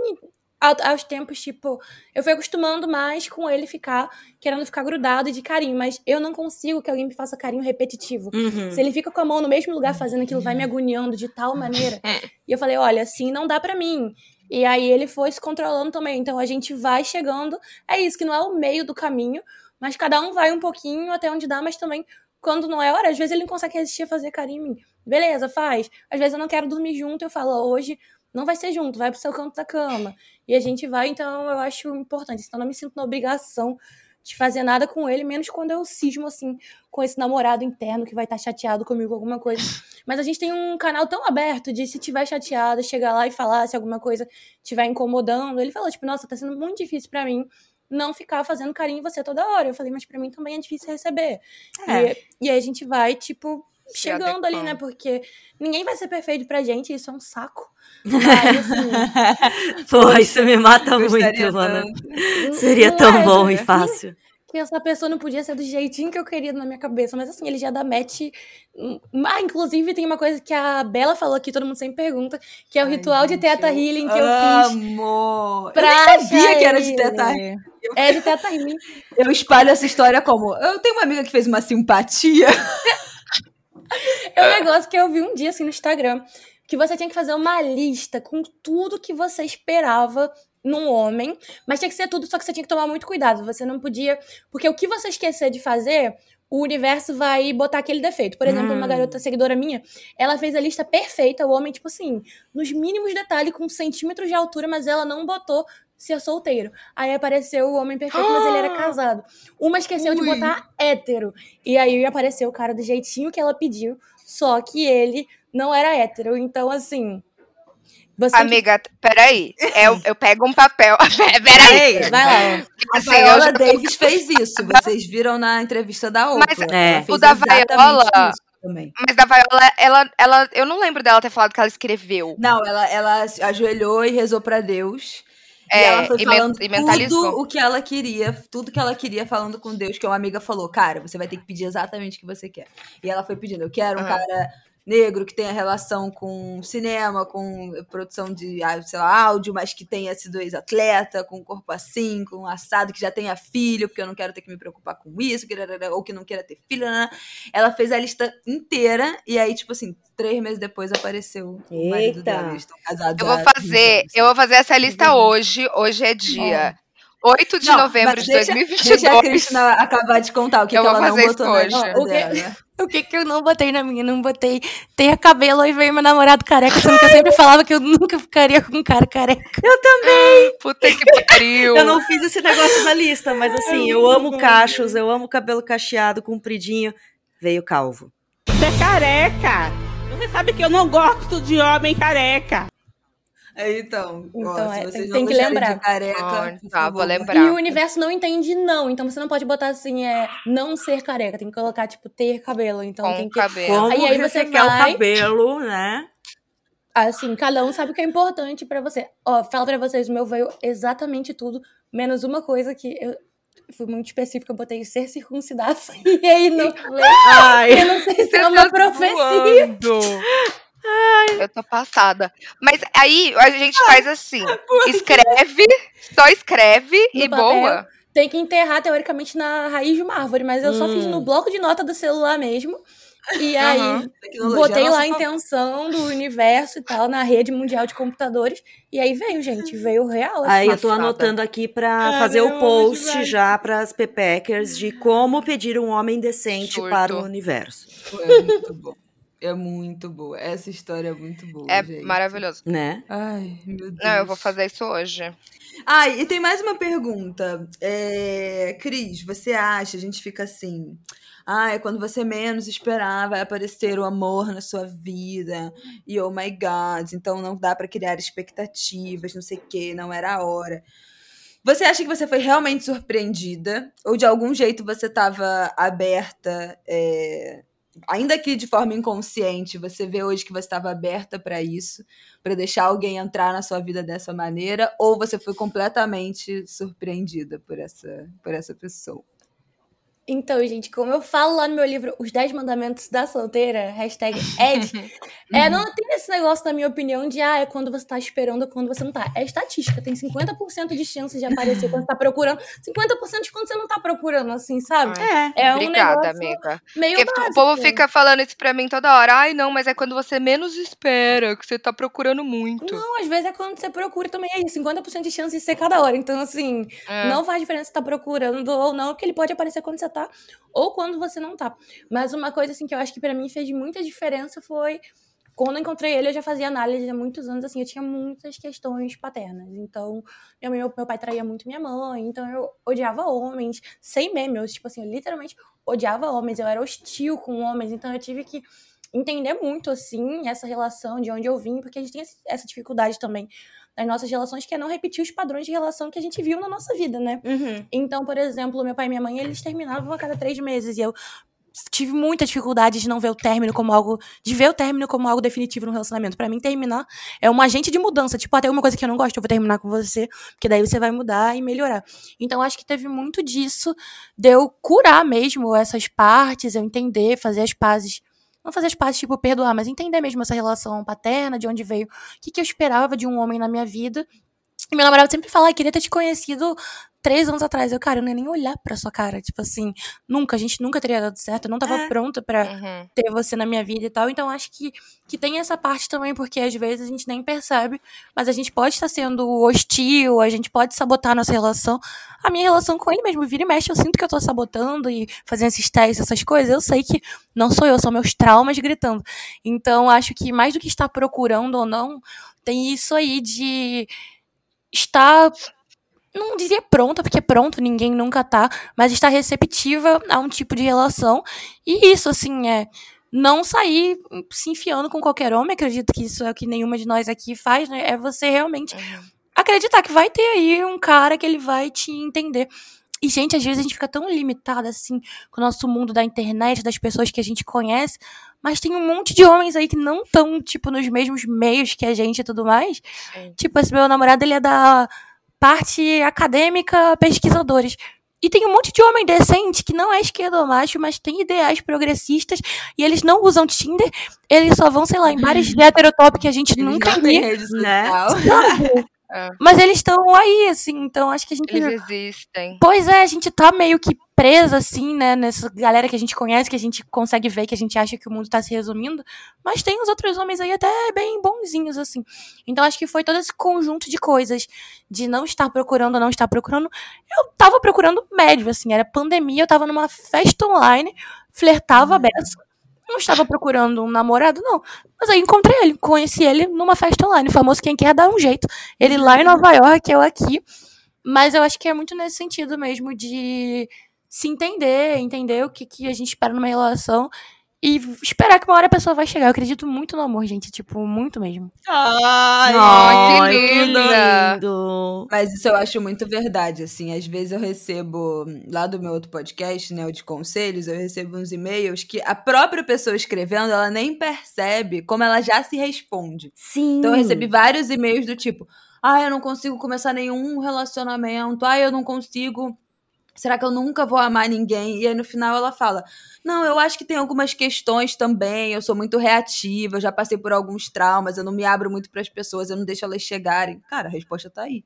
aos tempos, tipo, eu fui acostumando mais com ele ficar, querendo ficar grudado e de carinho, mas eu não consigo que alguém me faça carinho repetitivo. Uhum. Se ele fica com a mão no mesmo lugar fazendo aquilo, vai me agoniando de tal maneira. E eu falei, olha, assim não dá pra mim. E aí ele foi se controlando também. Então a gente vai chegando. É isso, que não é o meio do caminho, mas cada um vai um pouquinho até onde dá, mas também quando não é hora, às vezes ele não consegue resistir a fazer carinho em mim. Beleza, faz. Às vezes eu não quero dormir junto, eu falo, "Ó, hoje não vai ser junto, vai pro seu canto da cama. E a gente vai, então eu acho importante. Então eu não me sinto na obrigação de fazer nada com ele, menos quando eu cismo, assim, com esse namorado interno que vai estar chateado comigo, alguma coisa. Mas a gente tem um canal tão aberto de se tiver chateado, chegar lá e falar se alguma coisa estiver incomodando. Ele falou, tipo, nossa, tá sendo muito difícil pra mim não ficar fazendo carinho em você toda hora. Eu falei, mas pra mim também é difícil receber. É. E, e aí a gente vai, tipo, chegando ali, né? Porque ninguém vai ser perfeito pra gente, isso é um saco. Mas, assim, Pô, isso me mata muito, mano. tanto. Seria não tão é, bom né? e fácil. que essa pessoa não podia ser do jeitinho que eu queria na minha cabeça. Mas assim, ele já dá match. Ah, inclusive, tem uma coisa que a Bela falou aqui, todo mundo sempre pergunta, que é o Ai, ritual de gente, Teta eu Healing que eu fiz. Amo! pra eu nem sabia que era de teta. É de Teta Healing. Eu espalho essa história como. Eu tenho uma amiga que fez uma simpatia. É um negócio que eu vi um dia assim no Instagram. Que você tinha que fazer uma lista com tudo que você esperava num homem, mas tinha que ser tudo, só que você tinha que tomar muito cuidado. Você não podia. Porque o que você esquecer de fazer, o universo vai botar aquele defeito. Por exemplo, uma Hum. garota seguidora minha, ela fez a lista perfeita, o homem, tipo assim, nos mínimos detalhes, com centímetros de altura, mas ela não botou ser solteiro. Aí apareceu o homem perfeito, mas ele era casado. Uma esqueceu de Ui. botar hétero. E aí apareceu o cara do jeitinho que ela pediu, só que ele não era hétero. Então, assim. Você tem que- Amiga, peraí. Eu, eu pego um papel. peraí. Vai lá. A Assim, eu Viola já- Davis fez isso. Vocês viram na entrevista da Oprah. Mas É. O da Viola- Também. Mas da Viola, ela, ela, eu não lembro dela ter falado que ela escreveu. Não, ela, ela se ajoelhou e rezou pra Deus. E É, ela foi e, falando e mentalizou. tudo o que ela queria, tudo que ela queria falando com Deus, que uma amiga falou, cara, você vai ter que pedir exatamente o que você quer. E ela foi pedindo, eu quero um Ah. cara negro que tenha relação com cinema, com produção de, ah, sei lá, áudio, mas que tenha sido ex-atleta, com um corpo assim, com um assado, que já tenha filho, porque eu não quero ter que me preocupar com isso, ou que não queira ter filho. né? Ela fez a lista inteira, e aí, tipo assim, três meses depois apareceu o marido Eita. dela. Eles estão casados Eu vou fazer, 20 anos. eu vou fazer essa lista hoje. Hoje é dia 8 de Não, novembro de deixa- 2022. Deixa a Cristina acabar de contar o que, Eu que ela não botou na hoje. lista O quê? dela. O que que eu não botei na minha? Não botei. Tenha cabelo e veio meu namorado careca, sendo que eu sempre falava que eu nunca ficaria com um cara careca. Puta que pariu. Eu não fiz esse negócio na lista, mas assim, eu amo cachos, eu amo cabelo cacheado, compridinho. Veio calvo. Você é careca. Você sabe que eu não gosto de homem careca. É, então, ó, Então, é, tem- não tem que lembrar. de careca, Ah, tá, vou lembrar. E o universo não entende não, então você não pode botar assim, é não ser careca, tem que colocar, tipo, ter cabelo. Então Com tem que. cabelo. Como Aí- aí você ressecar vai- o cabelo, né? Assim, cada um sabe o que é importante pra você. Ó, falo pra vocês, o meu veio exatamente tudo, menos uma coisa que eu fui muito específica, eu botei ser circuncidado. E aí não falei. Ai, Eu não sei se é uma tá profecia. Zoando. Eu tô passada. Mas aí a gente faz assim: escreve, só escreve No e papel. boa. Tem que enterrar, teoricamente, na raiz de uma árvore, mas eu só Hum. fiz no bloco de nota do celular mesmo. E aí. Tecnologia botei lá a intenção do universo e tal, na rede mundial de computadores. E aí veio, gente, veio real. assim. Aí eu tô anotando aqui pra Caramba, fazer o post já pras pepeckers de como pedir um homem decente Surto. para o universo, É muito bom. É muito boa. Essa história é muito boa, É gente. maravilhoso. né? Ai, meu Deus. Não, eu vou fazer isso hoje. Ah, e tem mais uma pergunta. É, Cris, você acha, a gente fica assim. Ah, é quando você menos esperar, vai aparecer o amor na sua vida. E oh my God, então não dá pra criar expectativas, não sei o que, não era a hora. Você acha que você foi realmente surpreendida? Ou de algum jeito você estava aberta, é, ainda que de forma inconsciente, você vê hoje que você estava aberta para isso? Pra deixar alguém entrar na sua vida dessa maneira, ou você foi completamente surpreendida por essa, por essa pessoa? Então, gente, como eu falo lá no meu livro Os 10 Mandamentos da Solteira, hashtag Ed, é, não tem esse negócio, na minha opinião, de ah, é quando você tá esperando ou quando você não tá. É estatística, tem 50% de chance de aparecer quando você tá procurando, 50% de quando você não tá procurando, assim, sabe? É. É um Obrigada, negócio amiga. meio Porque tu- o básico. povo fica falando isso pra mim toda hora. Ai, não, mas é quando você menos espera, que você tá procurando muito. Não, às vezes é quando você procura também aí, 50% de chance de ser cada hora. Então, assim, É. não faz diferença se tá procurando ou não, porque ele pode aparecer quando você tá ou quando você não tá. Mas uma coisa, assim, que eu acho que pra mim fez muita diferença foi. Quando eu encontrei ele, eu já fazia análise há muitos anos, assim, eu tinha muitas questões paternas. Então, mãe- meu, meu pai traía muito minha mãe, então eu odiava homens, sem meme, eu, tipo assim, eu literalmente odiava homens, eu era hostil com homens, então eu tive que entender muito, assim, essa relação, de onde eu vim, porque a gente tem essa dificuldade também nas nossas relações, que é não repetir os padrões de relação que a gente viu na nossa vida, né? Uhum. Então, por exemplo, meu pai e minha mãe, eles terminavam a cada três meses. E eu tive muita dificuldade de não ver o término como algo. de ver o término como algo definitivo no relacionamento. Pra mim, terminar é um agente de mudança. Tipo, até uma coisa que eu não gosto, eu vou terminar com você, porque daí você vai mudar e melhorar. Então, acho que teve muito disso, de eu curar mesmo essas partes, eu entender, fazer as pazes. Não fazer as pazes, tipo, perdoar, mas entender mesmo essa relação paterna, de onde veio, o que, que eu esperava de um homem na minha vida. E meu namorado sempre fala, ah, queria ter te conhecido três anos atrás. Eu, cara, eu não ia nem olhar pra sua cara. Tipo assim, nunca, a gente nunca teria dado certo. Eu não tava É. pronta pra Uhum. ter você na minha vida e tal. Então, acho que, que tem essa parte também, porque às vezes a gente nem percebe, mas a gente pode estar sendo hostil, a gente pode sabotar a nossa relação. A minha relação com ele mesmo, vira e mexe, eu sinto que eu tô sabotando e fazendo esses testes, essas coisas. Eu sei que não sou eu, são meus traumas gritando. Então, acho que mais do que estar procurando ou não, tem isso aí de estar não diria pronta, porque pronto ninguém nunca tá, mas estar receptiva a um tipo de relação. E isso, assim, é não sair se enfiando com qualquer homem. Acredito que isso é o que nenhuma de nós aqui faz, né? É você realmente Uhum. acreditar que vai ter aí um cara que ele vai te entender. E, gente, às vezes a gente fica tão limitada, assim, com o nosso mundo da internet, das pessoas que a gente conhece, mas tem um monte de homens aí que não estão, tipo, nos mesmos meios que a gente e tudo mais. Sim. Tipo, esse meu namorado, ele é da parte acadêmica pesquisadores. E tem um monte de homem decente que não é esquerdo ou macho, mas tem ideais progressistas e eles não usam Tinder, eles só vão, sei lá, em bares de heterotop que a gente Eles nunca viu. né? Social. Mas eles estão aí, assim, então acho que a gente. Eles existem. Pois é, a gente tá meio que presa, assim, né, nessa galera que a gente conhece, que a gente consegue ver, que a gente acha que o mundo tá se resumindo, mas tem os outros homens aí até bem bonzinhos, assim. Então acho que foi todo esse conjunto de coisas, de não estar procurando não estar procurando. Eu tava procurando médio, assim, era pandemia, eu tava numa festa online, flertava beça. Não estava procurando um namorado, não. Mas aí encontrei ele, conheci ele numa festa online, o famoso quem quer dar um jeito. Ele lá em Nova York, eu aqui. Mas eu acho que é muito nesse sentido mesmo de se entender, entender o que, que a gente espera numa relação e esperar que uma hora a pessoa vai chegar. Eu acredito muito no amor, gente. Tipo, muito mesmo. Ai, Ai, que linda. lindo. Mas isso eu acho muito verdade, assim. Às vezes eu recebo, lá do meu outro podcast, né, o de conselhos, eu recebo uns e-mails que a própria pessoa escrevendo, ela nem percebe como ela já se responde. Sim. Então eu recebi vários e-mails do tipo, ah, eu não consigo começar nenhum relacionamento, ah, eu não consigo... Será que eu nunca vou amar ninguém? E aí no final ela fala: Não, eu acho que tem algumas questões também. Eu sou muito reativa, eu já passei por alguns traumas, eu não me abro muito para as pessoas, eu não deixo elas chegarem. Cara, a resposta tá aí.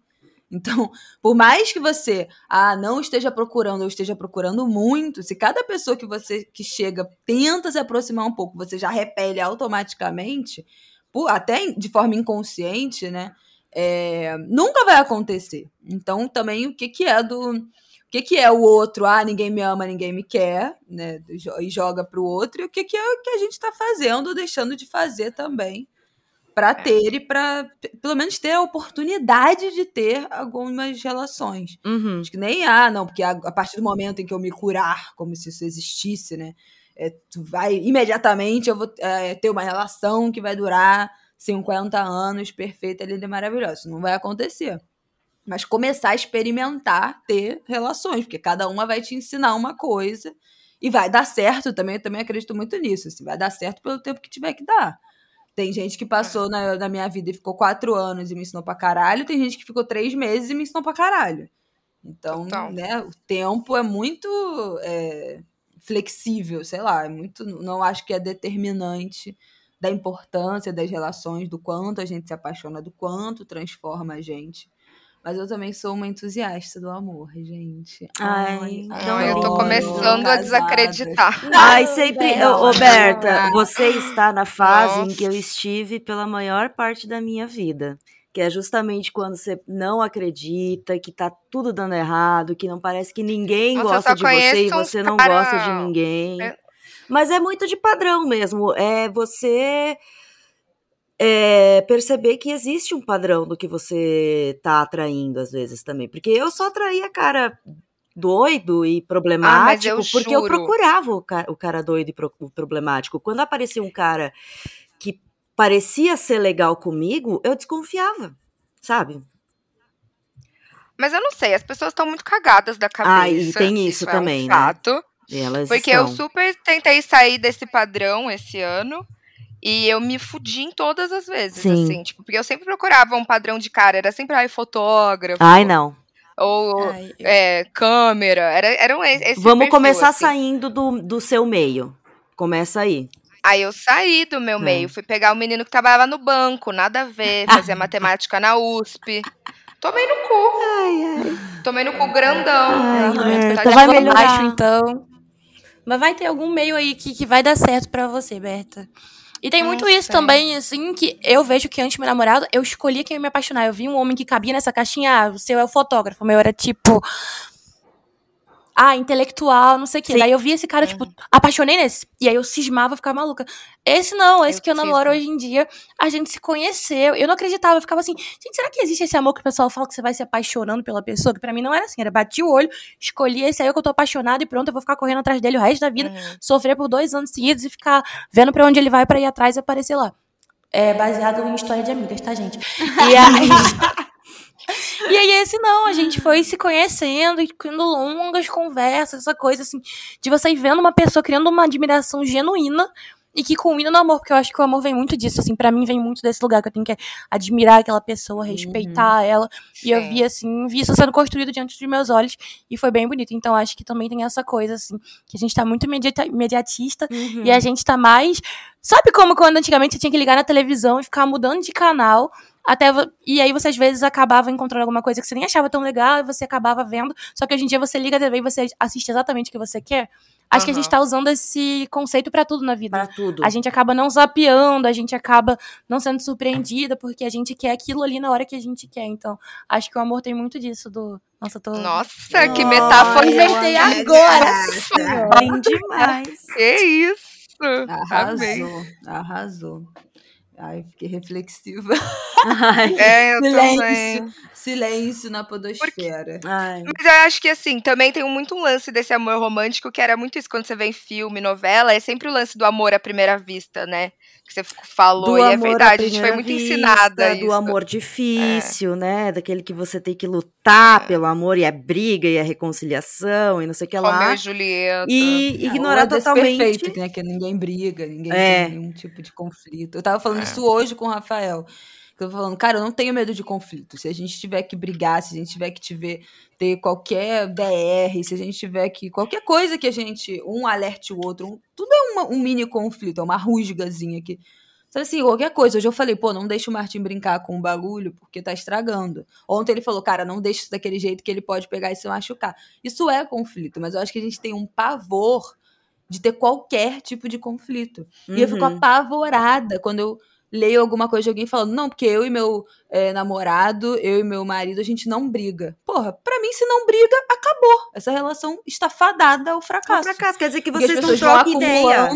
Então, por mais que você ah, não esteja procurando ou esteja procurando muito, se cada pessoa que você que chega tenta se aproximar um pouco, você já repele automaticamente, por- até de forma inconsciente, né? é, nunca vai acontecer. Então, também o que, que é do. O que, que é o outro? Ah, ninguém me ama, ninguém me quer, né? E joga pro outro. E o que, que é o que a gente tá fazendo, ou deixando de fazer também. Pra ter e pra, p- pelo menos, ter a oportunidade de ter algumas relações. Uhum. Acho que nem, ah, não, porque a, a partir do momento em que eu me curar, como se isso existisse, né? é, tu vai, imediatamente, eu vou é, ter uma relação que vai durar 50 anos, perfeita, linda e maravilhosa. Isso não vai acontecer. Mas começar a experimentar ter relações, porque cada uma vai te ensinar uma coisa e vai dar certo também. Eu também acredito muito nisso. Assim, vai dar certo pelo tempo que tiver que dar. Tem gente que passou na, na minha vida e ficou quatro anos e me ensinou pra caralho. Tem gente que ficou três meses e me ensinou pra caralho. Então, Total. né, o tempo é muito é, flexível, sei lá, é muito. Não acho que é determinante da importância das relações, do quanto a gente se apaixona, do quanto transforma a gente. Mas eu também sou uma entusiasta do amor, gente. Ai, Não, eu tô começando a desacreditar. Ai, sempre. não, Ô, Berta, não. você está na fase em Nossa. que eu estive pela maior parte da minha vida. Que é justamente quando você não acredita, que tá tudo dando errado, que não parece que ninguém Nossa, gosta de você e você não cara- gosta de ninguém. É. Mas é muito de padrão mesmo. É você é, perceber que existe um padrão do que você tá atraindo, às vezes, também. Porque eu só atraía cara doido e problemático Ah, eu porque eu juro. procurava o ca- o cara, doido e pro- problemático. Quando aparecia um cara que parecia ser legal comigo, eu desconfiava, sabe? Mas eu não sei, as pessoas estão muito cagadas da cabeça. Ah, e tem isso é um também, né? fato. Elas Porque eu são. super tentei sair desse padrão esse ano. E eu me fudi em todas as vezes, Sim. assim. Tipo, porque eu sempre procurava um padrão de cara. Era sempre, ai, fotógrafo. Ai, não. Ou Ai, eu- é, câmera. Era, eram esse esse Vamos perfil, começar assim. saindo do, do seu meio. Começa aí. Aí eu saí do meu É. meio, fui pegar o menino que trabalhava no banco, nada a ver, fazia matemática na USP. Tomei no cu. Ai, ai. Tomei no cu grandão. Ai, Tá Berta, de vai melhorar. baixo, então. Mas vai ter algum meio aí que, que vai dar certo pra você, Berta. E tem muito isso sei. também, assim, que eu vejo que antes do meu namorado, eu escolhia quem ia me apaixonar. Eu vi um homem que cabia nessa caixinha, ah, o seu é o fotógrafo, o meu era tipo. Ah, intelectual, não sei o quê. Sim. Daí eu vi esse cara, tipo, apaixonei nesse. E aí eu cismava, ficava maluca. Esse não, esse Eu que eu namoro hoje em dia, a gente se conheceu. Eu não acreditava, eu ficava assim, gente, será que existe esse amor que o pessoal fala que você vai se apaixonando pela pessoa? Que pra mim não era assim, era bati o olho, escolhi esse aí que eu tô apaixonada e pronto, eu vou ficar correndo atrás dele o resto da vida, Uhum. sofrer por dois anos seguidos e ficar vendo pra onde ele vai pra ir atrás e aparecer lá. É baseado em história de amigas, tá, gente? E aí. E aí, esse não, a gente foi se conhecendo e tendo longas conversas, essa coisa assim, de você ir vendo uma pessoa criando uma admiração genuína e que culmina no amor, porque eu acho que o amor vem muito disso, assim, pra mim vem muito desse lugar que eu tenho que admirar aquela pessoa, respeitar ela. E eu Sim. vi, assim, vi isso sendo construído diante dos meus olhos e foi bem bonito. Então, acho que também tem essa coisa, assim, que a gente tá muito imediatista Uhum. e a gente tá mais. Sabe como quando antigamente você tinha que ligar na televisão e ficar mudando de canal? Até e aí você às vezes acabava encontrando alguma coisa que você nem achava tão legal e você acabava vendo. Só que hoje em dia você liga a TV e você assiste exatamente o que você quer. Acho que a gente tá usando esse conceito pra tudo na vida. Pra tudo. A gente acaba não zapeando, a gente acaba não sendo surpreendida, porque a gente quer aquilo ali na hora que a gente quer. Então, acho que o amor tem muito disso do. Nossa, tô. Nossa, que metáfora. eu Inventei amei. agora! Bem demais. Que isso. Amei. Arrasou, arrasou. Ai, fiquei reflexiva. Ai, É, eu também. Silêncio, silêncio na podosfera. ai. Mas eu acho que assim, também tem muito um lance desse amor romântico que era muito isso quando você vê em filme, novela, é sempre o lance do amor à primeira vista, né? Que você falou, Do e é verdade, a gente foi muito vista, ensinada a Do isso. amor difícil, né? Daquele que você tem que lutar pelo amor e a briga e a reconciliação e não sei o que Romeu lá. e Julieta. E Ah, ignorar totalmente. perfeito, né? Que ninguém briga, ninguém É. tem nenhum tipo de conflito. Eu tava falando É. isso hoje com o Rafael. Tô falando, cara, eu não tenho medo de conflito. Se a gente tiver que brigar, se a gente tiver que tiver, ter qualquer DR, se a gente tiver que. Qualquer coisa que a gente. Um alerte o outro, um- tudo é uma- um mini conflito, é uma rusgazinha que. Sabe assim, qualquer coisa. Hoje eu falei, pô, não deixa o Martin brincar com o bagulho porque tá estragando. Ontem ele falou, cara, não deixa isso daquele jeito que ele pode pegar e se machucar. Isso é conflito, mas eu acho que a gente tem um pavor de ter qualquer tipo de conflito. E eu fico Uhum. apavorada quando eu leio alguma coisa de alguém falando, não, porque eu e meu eh, namorado, eu e meu marido, a gente não briga. Porra, pra mim, se não briga, acabou. Essa relação está fadada ao É um fracasso. fracasso. Quer dizer que vocês não trocam ideia.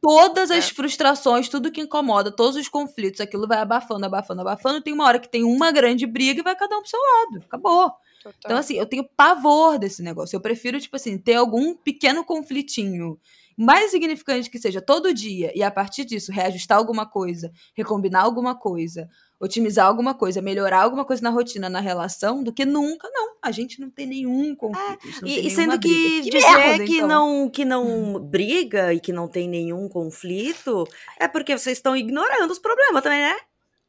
todas as É. frustrações, tudo que incomoda, todos os conflitos, aquilo vai abafando, abafando, abafando. Tem uma hora que tem uma grande briga e vai cada um pro seu lado. Acabou. Total. Então, assim, eu tenho pavor desse negócio. Eu prefiro, tipo assim, ter algum pequeno conflitinho, mais significante que seja, todo dia, e a partir disso reajustar alguma coisa, recombinar alguma coisa, otimizar alguma coisa, melhorar alguma coisa na rotina, na relação, do que nunca, não. A gente não tem nenhum conflito. tem E, e sendo que briga. dizer merda, que, então. não, que não briga e que não tem nenhum conflito é porque vocês estão ignorando os problemas também, né?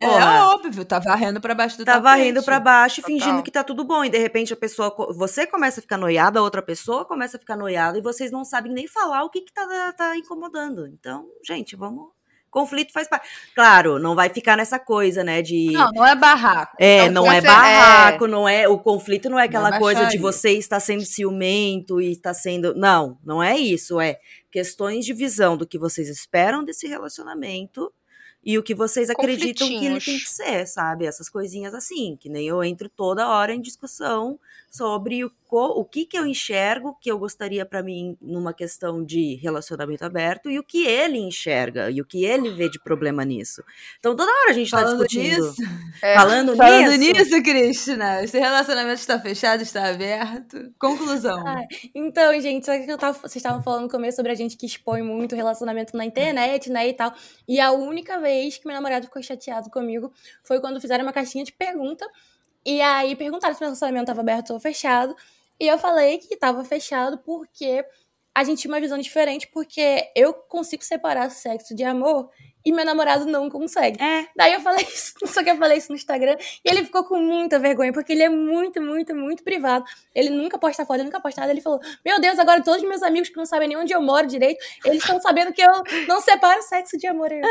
É Porra. óbvio, tá varrendo pra baixo do Tá tapete. varrendo pra baixo e Total. fingindo que tá tudo bom. E de repente a pessoa. Você começa a ficar noiada, a outra pessoa começa a ficar noiada e vocês não sabem nem falar o que, que tá, tá incomodando. Então, gente, vamos. Conflito faz parte. Claro, não vai ficar nessa coisa, né? De. Não, não é barraco. É, Então, não é você- barraco, não é. O conflito não é aquela Não é coisa de você estar sendo ciumento e está sendo. Não, não é isso. É questões de visão do que vocês esperam desse relacionamento e o que vocês acreditam que ele tem que ser, sabe? Essas coisinhas assim, que nem eu entro toda hora em discussão sobre o, o que que eu enxergo que eu gostaria pra mim numa questão de relacionamento aberto e o que ele enxerga e o que ele vê de problema nisso. Então toda hora a gente tá Falando discutindo. nisso, É. Falando, falando nisso, nisso, Cristina, esse relacionamento está fechado, está aberto. Conclusão. Ai, Então, gente, sabe o que eu tava, vocês estavam falando no começo sobre a gente que expõe muito relacionamento na internet, né, e tal. E a única vez que meu namorado ficou chateado comigo foi quando fizeram uma caixinha de pergunta. E aí perguntaram se meu relacionamento tava aberto ou fechado. E eu falei que tava fechado porque a gente tinha uma visão diferente, porque eu consigo separar sexo de amor e meu namorado não consegue. É. Daí eu falei isso, só que eu falei isso no Instagram, e ele ficou com muita vergonha, porque ele é muito, muito, muito privado. Ele nunca posta foto, ele nunca posta nada. Ele falou: Meu Deus, agora todos os meus amigos que não sabem nem onde eu moro direito, eles estão sabendo que eu não separo sexo de amor. Eu,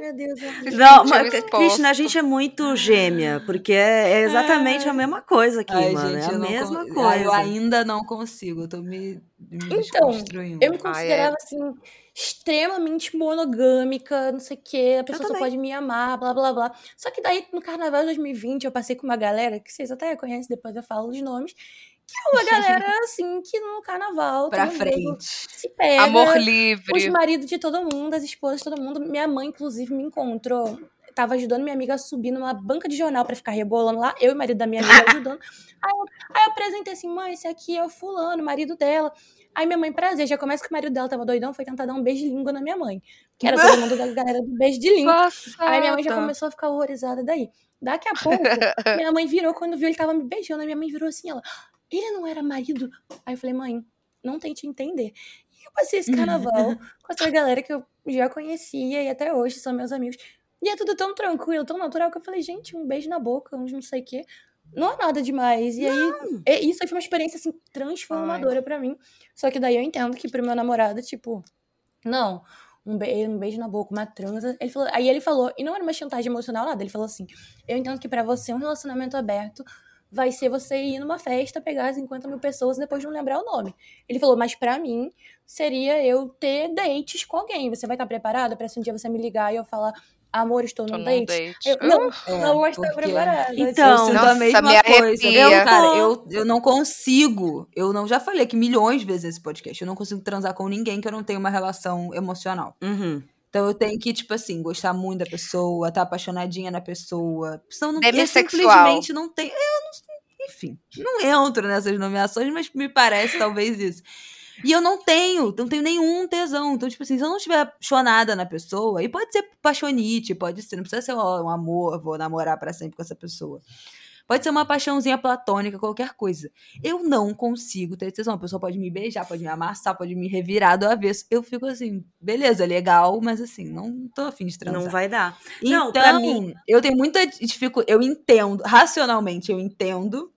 meu Deus, meu Deus. Não, mas, exposto. Cristina, a gente é muito gêmea, porque é, é exatamente a mesma coisa aqui, Ai, mano. gente, é a mesma coisa. Ai, eu ainda não consigo, eu tô me, me Então, desconstruindo. Eu me Ah, é. considerava, assim, extremamente monogâmica, não sei o quê, a pessoa só pode me amar, blá, blá, blá. Só que daí, no Carnaval de 2020, eu passei com uma galera, que vocês até conhecem, depois eu falo os nomes, que é uma galera, assim, que no Carnaval... Pra frente. Se pega, Amor os livre. maridos de todo mundo, as esposas de todo mundo. Minha mãe, inclusive, me encontrou. Tava ajudando minha amiga a subir numa banca de jornal pra ficar rebolando lá. Eu e o marido da minha amiga ajudando. Aí eu, aí eu apresentei assim, mãe, esse aqui é o fulano, marido dela. Aí minha mãe, prazer, já começa que o marido dela tava doidão, foi tentar dar um beijo de língua na minha mãe. Que era todo mundo da galera do beijo de língua. Nossa. Aí minha mãe já começou a ficar horrorizada daí. Daqui a pouco, minha mãe virou, quando viu ele tava me beijando, a minha mãe virou assim, ela, ele não era marido? Aí eu falei, mãe, não tente entender. E eu passei esse carnaval com essa galera que eu já conhecia e até hoje são meus amigos. E é tudo tão tranquilo, tão natural, que eu falei, gente, um beijo na boca, uns não sei o quê. Não é nada demais. E aí, e isso aí foi uma experiência, assim, transformadora pra mim. Só que daí eu entendo que pro meu namorado, tipo, não, um, be um beijo na boca, uma transa. Ele falou, aí ele falou, e não era uma chantagem emocional, nada. Ele falou assim: eu entendo que pra você um relacionamento aberto vai ser você ir numa festa, pegar 50 mil pessoas e depois não lembrar o nome. Ele falou, mas pra mim seria eu ter dates com alguém. Você vai estar preparada pra se um dia você me ligar e eu falar, amor, estou num date? date. Eu, não, É, não estar porque- preparada. Então, eu sinto Nossa, a mesma me coisa. Eu, cara, eu, eu não consigo. Eu não já falei aqui milhões de vezes nesse podcast. Eu não consigo transar com ninguém que eu não tenha uma relação emocional. Uhum. Então eu tenho que, tipo assim, gostar muito da pessoa, estar apaixonadinha na pessoa. Senão não, eu Demissexual. simplesmente não tenho. Eu não, enfim, não entro nessas nomeações, mas me parece talvez isso. E eu não tenho, não tenho nenhum tesão. Então, tipo assim, se eu não estiver apaixonada na pessoa, e pode ser paixonite, pode ser, não precisa ser um amor, vou namorar pra sempre com essa pessoa. Pode ser uma paixãozinha platônica, qualquer coisa. Eu não consigo ter tesão. A pessoa pode me beijar, pode me amassar, pode me revirar do avesso. Eu fico assim, beleza, legal, mas assim, não tô afim de transar. Não vai dar. Então, Não, pra mim- eu tenho muita dificuldade. Eu entendo, racionalmente, eu entendo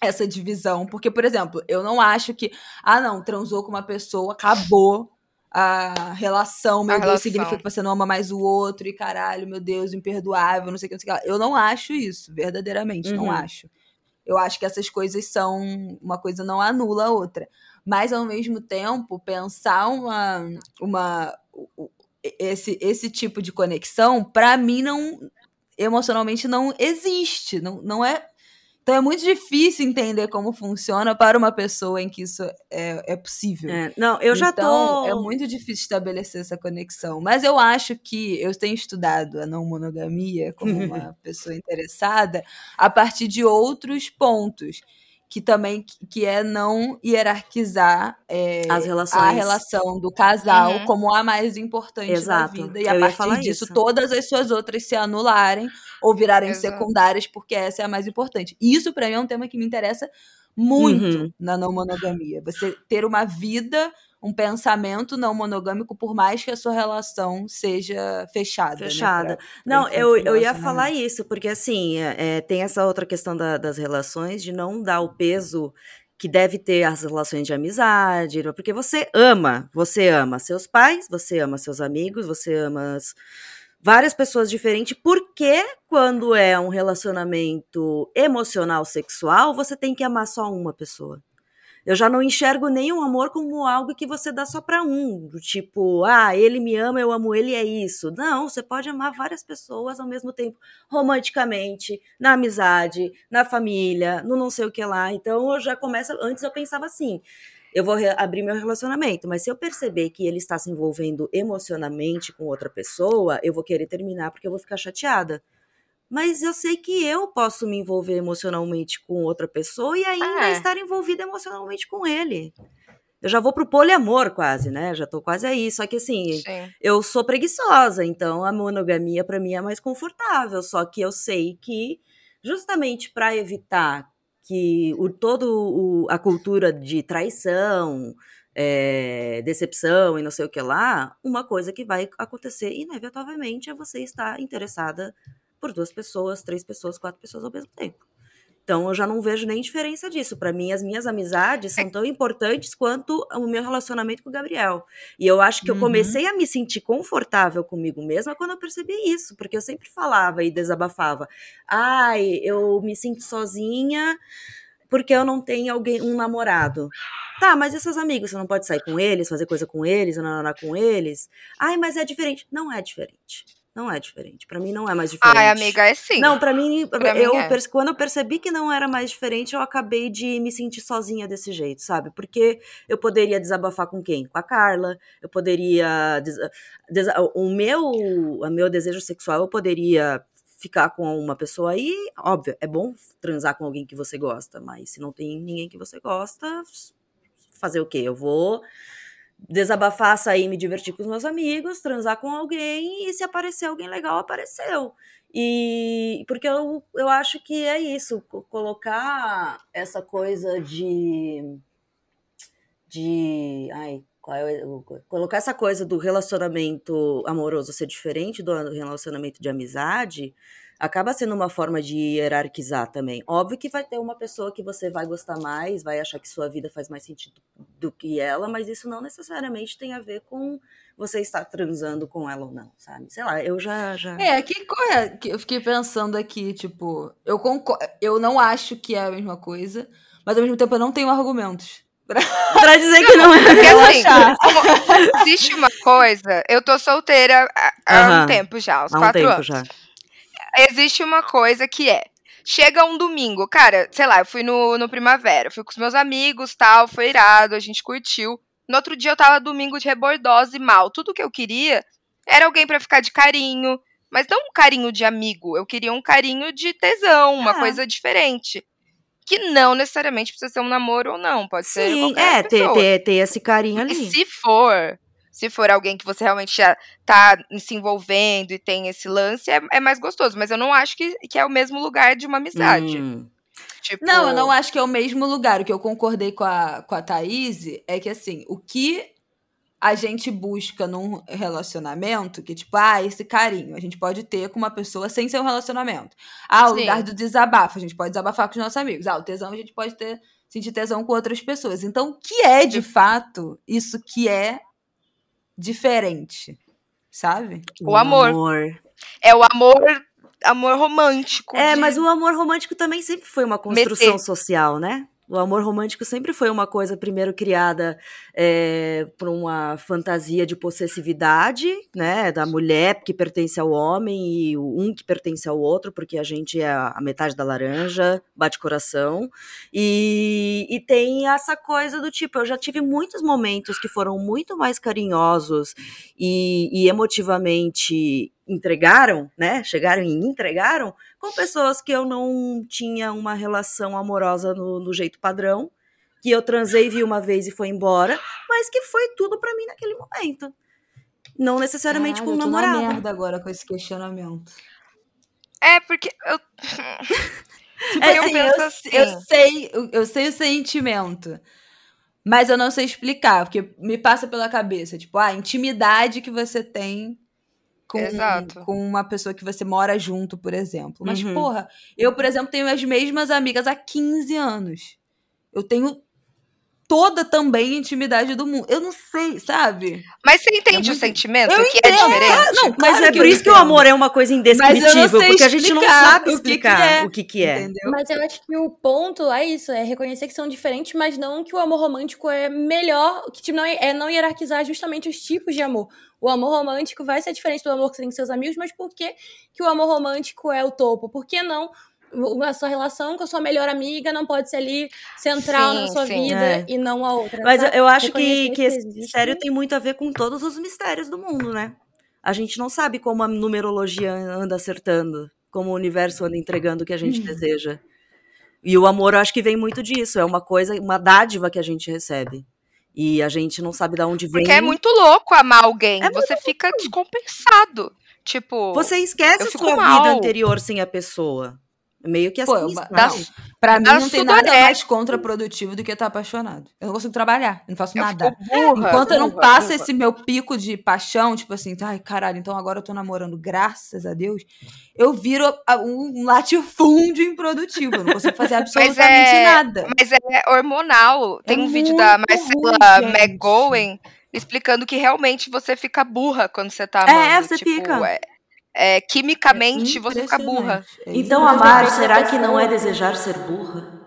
essa divisão. Porque, por exemplo, eu não acho que, ah, não, transou com uma pessoa, acabou a relação, meu A Deus, relação. significa que você não ama mais o outro, e caralho, meu Deus, imperdoável, não sei o que, não sei o que. Eu não acho isso, verdadeiramente, não Uhum. acho. Eu acho que essas coisas são. Uma coisa não anula a outra. Mas, ao mesmo tempo, pensar uma. uma esse, esse tipo de conexão, pra mim, não. Emocionalmente não existe. Não, não é. Então é muito difícil entender como funciona para uma pessoa em que isso é, é possível. É, não, eu já então, tô. É muito difícil estabelecer essa conexão. Mas eu acho que eu tenho estudado a não monogamia como uma pessoa interessada a partir de outros pontos. Que também que é não hierarquizar é, As relações. a relação do casal Uhum. como a mais importante Exato. da vida. E Eu a partir falar disso, isso. todas as suas outras se anularem ou virarem Exato. secundárias, porque essa é a mais importante. Isso, pra mim, é um tema que me interessa muito Uhum. na não monogamia. Você ter uma vida, um pensamento não monogâmico, por mais que a sua relação seja fechada. né, Fechada. pra- Não, pra eu, eu ia relacionamento. falar isso, porque assim, é, é, tem essa outra questão da- das relações, de não dar o peso que deve ter as relações de amizade, porque você ama, você ama seus pais, você ama seus amigos, você ama as- várias pessoas diferentes, porque quando é um relacionamento emocional sexual, você tem que amar só uma pessoa. Eu já não enxergo nenhum amor como algo que você dá só pra um, tipo, ah, ele me ama, eu amo ele, é isso. Não, você pode amar várias pessoas ao mesmo tempo, romanticamente, na amizade, na família, no não sei o que lá. Então eu já começo, antes eu pensava assim, eu vou abrir meu relacionamento, mas se eu perceber que ele está se envolvendo emocionalmente com outra pessoa, eu vou querer terminar porque eu vou ficar chateada. Mas eu sei que eu posso me envolver emocionalmente com outra pessoa e ainda É. estar envolvida emocionalmente com ele. Eu já vou pro poliamor quase, né? Já tô quase aí. Só que assim, Sim. eu sou preguiçosa, então a monogamia pra mim é mais confortável. Só que eu sei que, justamente para evitar que o, todo o- a cultura de traição, é, decepção e não sei o que lá, uma coisa que vai acontecer inevitavelmente é você estar interessada por duas pessoas, três pessoas, quatro pessoas ao mesmo tempo. Então eu já não vejo nem diferença disso. Para mim, as minhas amizades são tão importantes quanto o meu relacionamento com o Gabriel. E eu acho que eu Uhum. comecei a me sentir confortável comigo mesma quando eu percebi isso, porque eu sempre falava e desabafava. Ai, eu me sinto sozinha porque eu não tenho alguém, um namorado. Tá, mas e seus amigos? Você não pode sair com eles, fazer coisa com eles, namorar com eles? Ai, mas é diferente. Não é diferente. Não é diferente. Pra mim não é mais diferente. Ai, amiga, é sim. Não, pra mim, Pra mim eu, é. perce- quando eu percebi que não era mais diferente, eu acabei de me sentir sozinha desse jeito, sabe? Porque eu poderia desabafar com quem? Com a Carla, eu poderia. o meu, o meu desejo sexual, eu poderia ficar com uma pessoa aí, óbvio, é bom transar com alguém que você gosta, mas se não tem ninguém que você gosta, fazer o quê? Eu vou desabafar, sair, me divertir com os meus amigos, transar com alguém e se aparecer alguém legal, apareceu. E porque eu, eu acho que é isso, co- colocar essa coisa de. de. Ai, qual é o. Colocar essa coisa do relacionamento amoroso ser diferente do relacionamento de amizade acaba sendo uma forma de hierarquizar também. Óbvio que vai ter uma pessoa que você vai gostar mais, vai achar que sua vida faz mais sentido do que ela, mas isso não necessariamente tem a ver com você estar transando com ela ou não, sabe? Sei lá, eu já. já... É, que coisa que eu fiquei pensando aqui, tipo, eu concordo, eu não acho que é a mesma coisa, mas ao mesmo tempo eu não tenho argumentos. pra dizer que não é. Porque assim, existe uma coisa. Eu tô solteira há, há Aham. um tempo já, uns Há um quatro tempo anos. já. Existe uma coisa que é. Chega um domingo, cara, sei lá, eu fui no, no Primavera, fui com os meus amigos, tal, foi irado, a gente curtiu. No outro dia eu tava domingo de rebordosa e mal. Tudo que eu queria era alguém pra ficar de carinho, mas não um carinho de amigo, eu queria um carinho de tesão, uma Ah. coisa diferente. Que não necessariamente precisa ser um namoro ou não, pode ser Sim, qualquer é, ter, pessoa. ter, ter esse carinho E ali. se for, se for alguém que você realmente já tá se envolvendo e tem esse lance, é, é mais gostoso. Mas eu não acho que, que é o mesmo lugar de uma amizade. Hum. Tipo, Não, eu não acho que é o mesmo lugar. O que eu concordei com a, com a Thaís é que, assim, o que a gente busca num relacionamento, que, tipo, ah, esse carinho, a gente pode ter com uma pessoa sem ser um relacionamento. Ah, o Sim. lugar do desabafo, a gente pode desabafar com os nossos amigos. Ah, o tesão, a gente pode ter, sentir tesão com outras pessoas. Então, o que é, de fato, isso que é diferente? Sabe? O amor. é o amor, amor romântico. É, de- mas o amor romântico também sempre foi uma construção Meter. social, né? O amor romântico sempre foi uma coisa primeiro criada é, por uma fantasia de possessividade, né? Da mulher que pertence ao homem e um que pertence ao outro, porque a gente é a metade da laranja, bate coração. E, e tem essa coisa do tipo, eu já tive muitos momentos que foram muito mais carinhosos e, e emotivamente entregaram, né? Chegaram e entregaram com pessoas que eu não tinha uma relação amorosa no, no jeito padrão, que eu transei, vi uma vez e foi embora, mas que foi tudo pra mim naquele momento. Não necessariamente Caralho, com um eu tô na namorado. merda agora com esse questionamento. É, porque eu. Tipo, É, eu assim, penso eu, assim. eu sei, eu, eu sei o sentimento. Mas eu não sei explicar, porque me passa pela cabeça, tipo, a intimidade que você tem com, Exato. com uma pessoa que você mora junto, por exemplo. Mas, Uhum. porra, eu, por exemplo, tenho as mesmas amigas há 15 anos. Eu tenho toda também a intimidade do mundo. Eu não sei, sabe? Mas você entende É muito- o sentimento? Eu que é entendo, diferente? ah, não, Mas claro é que por isso que o amor é uma coisa Mas indescritível, porque a gente não explicar sabe o que que explicar é, o que que é. Mas eu acho que o ponto é isso, é reconhecer que são diferentes, mas não que o amor romântico é melhor, que tipo, não é, é não hierarquizar justamente os tipos de amor. O amor romântico vai ser diferente do amor que você tem com seus amigos, mas por que, que o amor romântico é o topo? Por que não a sua relação com a sua melhor amiga não pode ser ali central Sim, na sua sim. vida É. e não a outra? Mas eu, sabe? eu acho Reconhecer que, que esse existe. mistério tem muito a ver com todos os mistérios do mundo, né? A gente não sabe como a numerologia anda acertando, como o universo anda entregando o que a gente deseja. E o amor, eu acho que vem muito disso. É uma coisa, uma dádiva que a gente recebe. E a gente não sabe de onde vem. Porque é muito louco amar alguém. É você fica descompensado. Tipo. Você esquece a sua mal. vida anterior sem a pessoa. Meio que Pô, assim, não. Pra mim não tem nada sudorese. mais contraprodutivo do que estar apaixonado. Eu não consigo trabalhar, eu não faço Eu nada. burra, Enquanto eu não burra, passo burra. esse meu pico de paixão, tipo assim, ai, caralho, então agora eu tô namorando, graças a Deus, eu viro um latifúndio improdutivo. Eu não consigo fazer absolutamente é- nada. Mas é hormonal. Tem É um vídeo da Marcela ruim. McGowan explicando que realmente você fica burra quando você tá É, amando. você tipo, fica. É, é, quimicamente você fica burra. É Então, amar, será que não é desejar ser burra?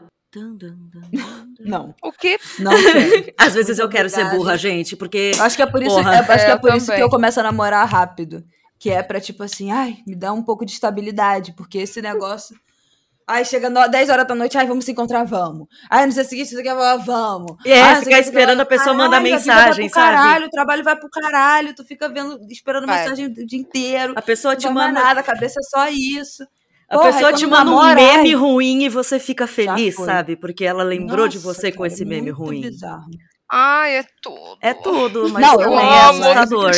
Não, O que? não quero. Às vezes eu quero ser burra, gente, porque. Acho que é por isso, é, acho que é Eu por isso também. que eu começo a namorar rápido. Que é pra, tipo assim, ai, me dá um pouco de estabilidade, porque esse negócio. Ai, chega no, 10 horas da noite, ai, vamos se encontrar, vamos. Ai, no dia seguinte, você quer falar, vamos. É, Ai, não sei ficar esperando a pessoa mandar Caralho, vida mensagem, sabe? Caralho, o trabalho vai pro caralho, tu fica vendo, esperando Vai. mensagem o dia inteiro. A pessoa te manda. nada, a cabeça é só isso. A Porra, pessoa aí te manda um namora, meme ai, ruim e você fica feliz, sabe? Porque ela lembrou de nossa, você com cara, esse meme muito ruim. bizarro. Ai, é tudo. É tudo, mas Não, eu também é assustador.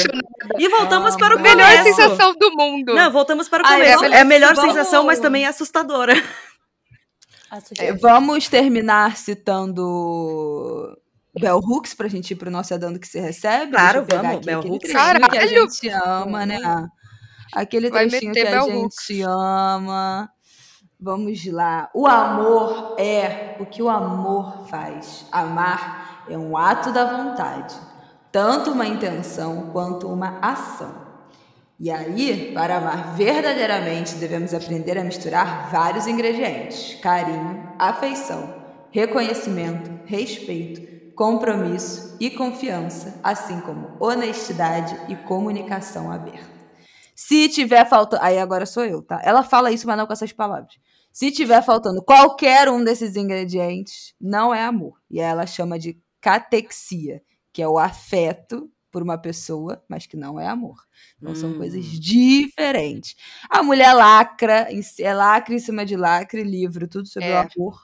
E voltamos para o Amo. Melhor começo. sensação do mundo. Não, voltamos para o Ai, começo. vamos- é a melhor sensação, mas também é assustadora. É, vamos terminar citando Bell Hooks pra gente ir pro nosso É Dando Que Se Recebe. Claro, vamos, aqui Bell aquele Hooks. trechinho que a Caralho! gente ama, né? Aquele Vai trechinho meter que a Bell gente Hooks. ama. Vamos lá. O amor é o que o amor faz. Amar é um ato da vontade, tanto uma intenção quanto uma ação. E aí, para amar verdadeiramente, devemos aprender a misturar vários ingredientes: carinho, afeição, reconhecimento, respeito, compromisso e confiança, assim como honestidade e comunicação aberta. Se tiver faltando. Aí agora sou eu, tá? Ela fala isso, mas não com essas palavras. Se tiver faltando qualquer um desses ingredientes, não é amor. E ela chama de catexia, que é o afeto por uma pessoa, mas que não é amor. Então são Hum. coisas diferentes. A mulher lacra, é lacre em cima de lacre, livro, tudo sobre É. o amor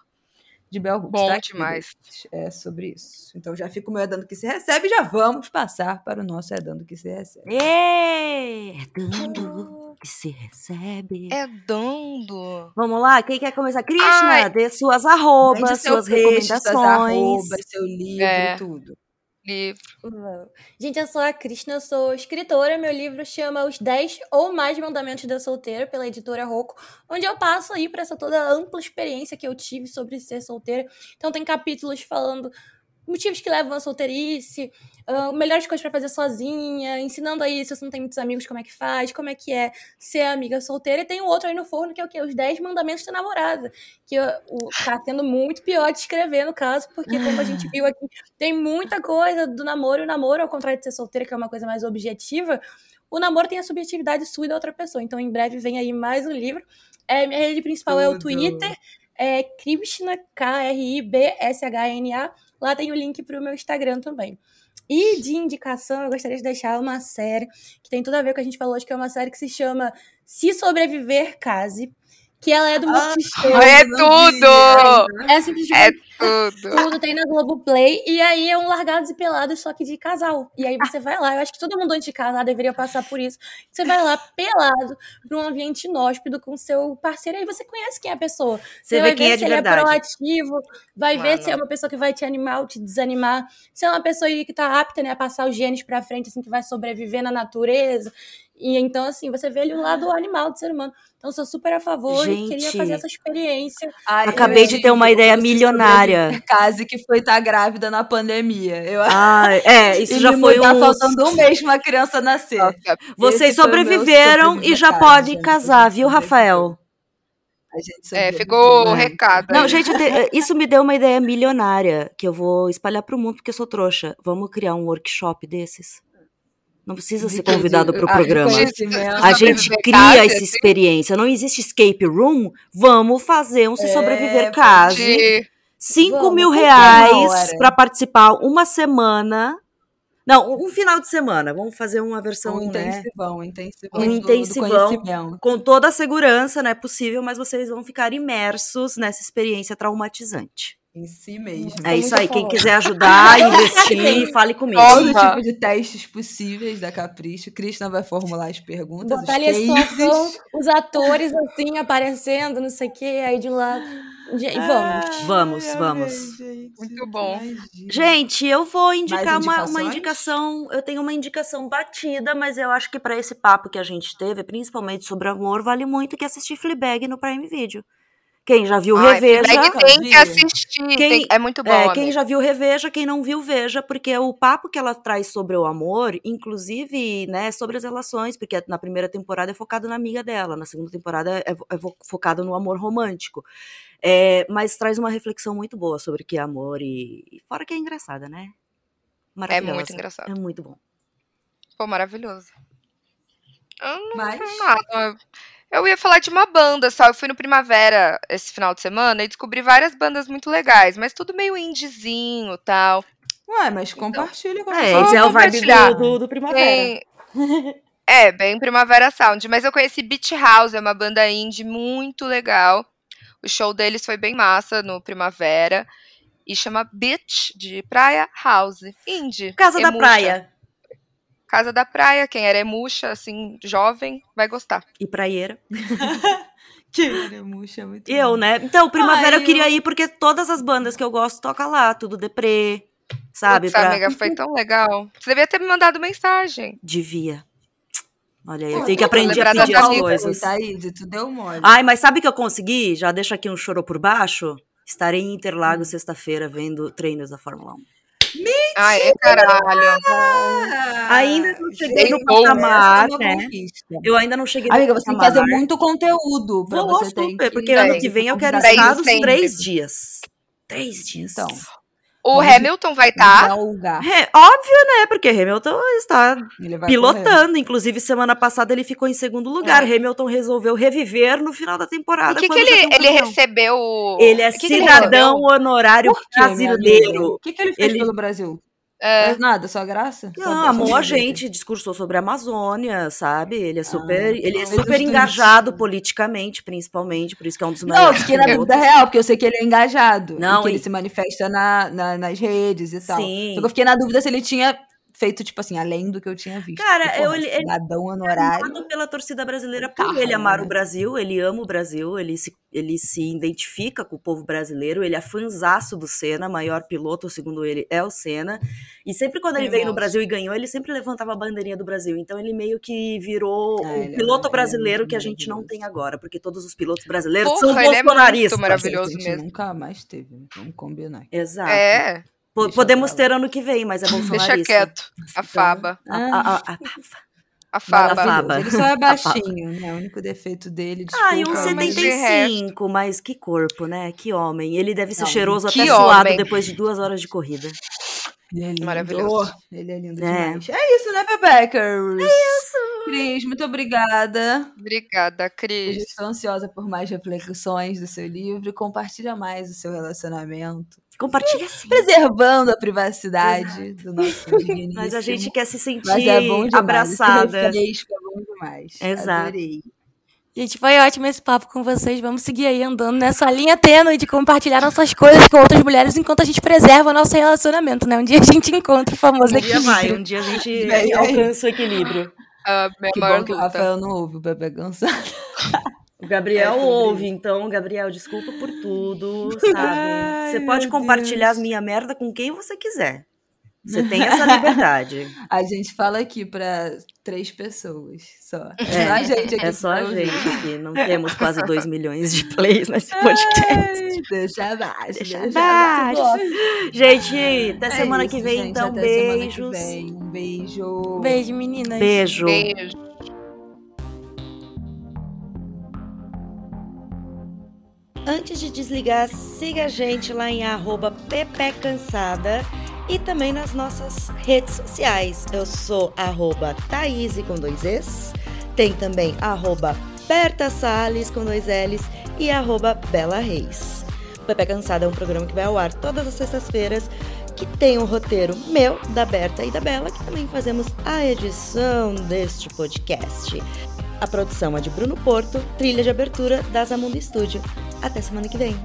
de Bell Hooks. Bom tá demais. É sobre isso. Então já fica o meu É Dando Que Se Recebe, já vamos passar para o nosso É Dando Que Se Recebe. É, é dando que se recebe. É dando. Vamos lá, quem quer começar? Krishna, Ai. dê suas arrobas, seu suas peixe, recomendações. suas arrobas, seu livro, É. tudo. Livro. Gente, eu sou a Krishna, eu sou escritora. Meu livro chama Os 10 ou Mais Mandamentos da Solteira, pela editora Rocco, onde eu passo aí para essa toda ampla experiência que eu tive sobre ser solteira. Então, tem capítulos falando motivos que levam à solteirice, ah, melhores coisas pra fazer sozinha, ensinando aí, se você não tem muitos amigos, como é que faz, como é que é ser amiga solteira. E tem um outro aí no forno que é o quê? Os 10 mandamentos da namorada. Que o, tá sendo muito pior de escrever, no caso, porque como a gente viu aqui, tem muita coisa do namoro. E o namoro, ao contrário de ser solteira, que é uma coisa mais objetiva, o namoro tem a subjetividade sua e da outra pessoa. Então, em breve vem aí mais um livro. É, minha rede principal é o Tudo. Twitter. É Krishna, K-R-I-B-S-H-N-A. Lá tem o link pro meu Instagram também. E de indicação, eu gostaria de deixar uma série que tem tudo a ver com o que a gente falou hoje, que é uma série que se chama Se Sobreviver, Case. Que ela é do Multishow. É tudo! É simplesmente É tudo. tudo, tem na Globoplay. E aí é um Largados e Pelados, só que de casal. E aí você vai lá, eu acho que todo mundo antes de casar deveria passar por isso. Você vai lá pelado, pra um ambiente inóspito com seu parceiro, aí você conhece quem é a pessoa. Você vai vê quem ver é se ele verdade. é proativo, vai ver Mano. se é uma pessoa que vai te animar ou te desanimar, se é uma pessoa aí que tá apta, né, a passar os genes pra frente, assim, que vai sobreviver na natureza. E então, assim, você vê ali o lado animal do ser humano. Então, eu sou super a favor e queria Gente. fazer essa experiência. Ai, Acabei de ter uma ideia um milionária. Case que foi estar grávida na pandemia. Eu Ah, é, isso e já foi um. falando um mês uma criança nascer. Nossa, Vocês Esse o sobreviveram e já podem gente. casar, A gente viu, Rafael? A gente é, ficou o né? recado. Não, aí. gente, te- isso me deu uma ideia milionária que eu vou espalhar pro mundo porque eu sou trouxa. Vamos criar um workshop desses? Não precisa ser convidado De- pro ah, programa. reconhecimento. A gente cria essa experiência. Não existe escape room? Vamos fazer um se É, sobreviver case. De- 5 Vamos, mil reais Ora? pra participar uma semana. Não, um final de semana. Vamos fazer uma versão, Um né? intensivão, intensivão. Um intensivão. Com toda a segurança, não é possível, mas vocês vão ficar imersos nessa experiência traumatizante. Em si mesmo. É isso aí. Quem quiser ajudar, investir, fale comigo. Todo tipo de testes possíveis da Capricho. Krishna vai formular as perguntas, Botar os situação, os atores assim aparecendo, não sei o que, aí de um lado. E vamos. Vamos, Ai, vamos. amei, gente. Muito bom. Gente, eu vou indicar uma, uma indicação. Eu tenho uma indicação batida, mas eu acho que pra esse papo que a gente teve, principalmente sobre amor, vale muito que assistir Fleabag no Prime Video. Quem já viu, Ai, reveja. Tem que assistir. Quem- tem- é muito bom. É, quem amiga. já viu, reveja. Quem não viu, veja. Porque o papo que ela traz sobre o amor, inclusive, né, sobre as relações, porque na primeira temporada é focado na amiga dela, na segunda temporada é, é vo- focado no amor romântico. É, mas traz uma reflexão muito boa sobre o que é amor e, e fora que é engraçada, né? É Maravilhosa. muito engraçado. É muito bom. Pô, maravilhoso. Eu não Mas tenho nada. Eu ia falar de uma banda só. Eu fui no Primavera esse final de semana e descobri várias bandas muito legais, mas tudo meio indiezinho e tal. Ué, mas compartilha com a É, esse é o vibe do, do, do Primavera. Tem... É, bem Primavera Sound. Mas eu conheci Beach House, é uma banda indie muito legal. O show deles foi bem massa no Primavera. E chama Beach, de Praia House. Indie. Casa da. Praia Casa da Praia. Quem era emuxa, assim, jovem, vai gostar. e Praieira. Que murcha, muito E eu, bom. né? Então, Primavera Ai, eu queria eu- ir porque todas as bandas que eu gosto tocam lá, tudo deprê, sabe? Putz, Pra... amiga, foi tão legal. Você devia ter me mandado mensagem. Devia. Olha aí, eu tenho que aprender a pedir as coisas. Thaís, tu deu mole. Ai, mas sabe o que eu consegui? Já deixa aqui um choro por baixo. Estarei em Interlagos Hum. sexta-feira vendo treinos da Fórmula 1. Ai, caralho. Ainda não cheguei Sem no patamar, é né? Eu ainda não cheguei no Amiga, você tem que fazer muito conteúdo pra Vou, você ter porque ano que vem eu quero estar nos três dias. Três dias. Então, O Vamos Hamilton vai estar. lugar. É, óbvio, né? Porque Hamilton está vai correr. pilotando. Inclusive, semana passada ele ficou em segundo lugar. Hamilton resolveu reviver no final da temporada. o que, que quando ele, ele recebeu? Ele é que que ele cidadão honorário Por quê, minha amiga? brasileiro. O que, que ele fez Ele- pelo Brasil? É, É nada, só graça? Não, só amou a gente, discursou sobre a Amazônia, sabe? Ele é super, Ah, ele é fez super os engajado politicamente, principalmente, por isso que é um dos Não, eu melhores fiquei na pilotos. dúvida real, porque eu sei que ele é engajado. Não, e que ele, ele- se manifesta na, na- nas redes e tal. Sim. Só que eu fiquei na dúvida se ele tinha feito, tipo assim, além do que eu tinha visto. Cara, Porque, eu- ele- cidadão honorário. amado pela torcida brasileira por Carro, ele amar né? o Brasil, ele ama o Brasil, ele se, ele se identifica com o povo brasileiro, ele é fanzaço do Senna, maior piloto, segundo ele, é o Senna. E sempre quando ele veio no. Brasil e ganhou, ele sempre levantava a bandeirinha do Brasil. Então ele meio que virou É, o ele é- piloto ele é brasileiro muito que a gente não tem agora, porque todos os pilotos brasileiros Porra, são ele é muito bolsonaristas. maravilhoso. A gente mesmo. nunca mais teve, vamos combinar. Exato. é, Podemos ter ano que vem, mas é bolsonarista. deixa quieto. A Então, Faba. A, a, a, a, Faba. Faba. Ele só é baixinho, né? O único defeito dele, desculpa. Ah, e um mas de 75, mas que corpo, né? Que homem. Ele deve ser Não, cheiroso até suado homem. depois de duas horas de corrida. Ele é lindo. Maravilhoso. Ele é lindo É. demais. É isso, né, Bebeckers? É isso. Cris, muito obrigada. Obrigada, Eu Cris. estou ansiosa por mais reflexões do seu livro. Compartilha mais o seu relacionamento. Compartilha sim. Preservando a privacidade do nosso. Mas a gente quer se sentir é demais. abraçada. Refresco é bom demais. Exato. Adorei. Gente, foi ótimo esse papo com vocês. Vamos seguir aí andando nessa linha tênue de compartilhar nossas coisas com outras mulheres enquanto a gente preserva nosso relacionamento, né? Um dia a gente encontra o famoso Um dia vai, equilíbrio. um dia a gente alcança o equilíbrio. A minha Que maior bom que o luta. Rafael não ouve o Bebê cansado. O Gabriel É ouve, então, Gabriel, desculpa por tudo, sabe? Ai, você pode compartilhar Deus. as minha merda com quem você quiser. Você tem essa liberdade. A gente fala aqui pra três pessoas só. É, só a gente aqui. É só a pra ouvir. gente aqui. Não temos quase 2 milhões de plays nesse podcast. Ai, deixa abaixo. Deixa Deixa, abaixo. Gente, até É semana isso, que vem, gente, então, até semana que beijos. vem. Um beijo. Beijo, meninas. Beijo. Beijo. Antes de desligar, siga a gente lá em arroba pepecansada e também nas nossas redes sociais. Eu sou arroba Thaís com dois Es, tem também arroba Berta Salles com dois L's e arroba Bela Reis. O Pepe Cansada é um programa que vai ao ar todas as sextas-feiras, que tem um roteiro meu, da Berta e da Bela, que também fazemos a edição deste podcast. A produção é de Bruno Porto, trilha de abertura da Zamundo Studio. Até semana que vem.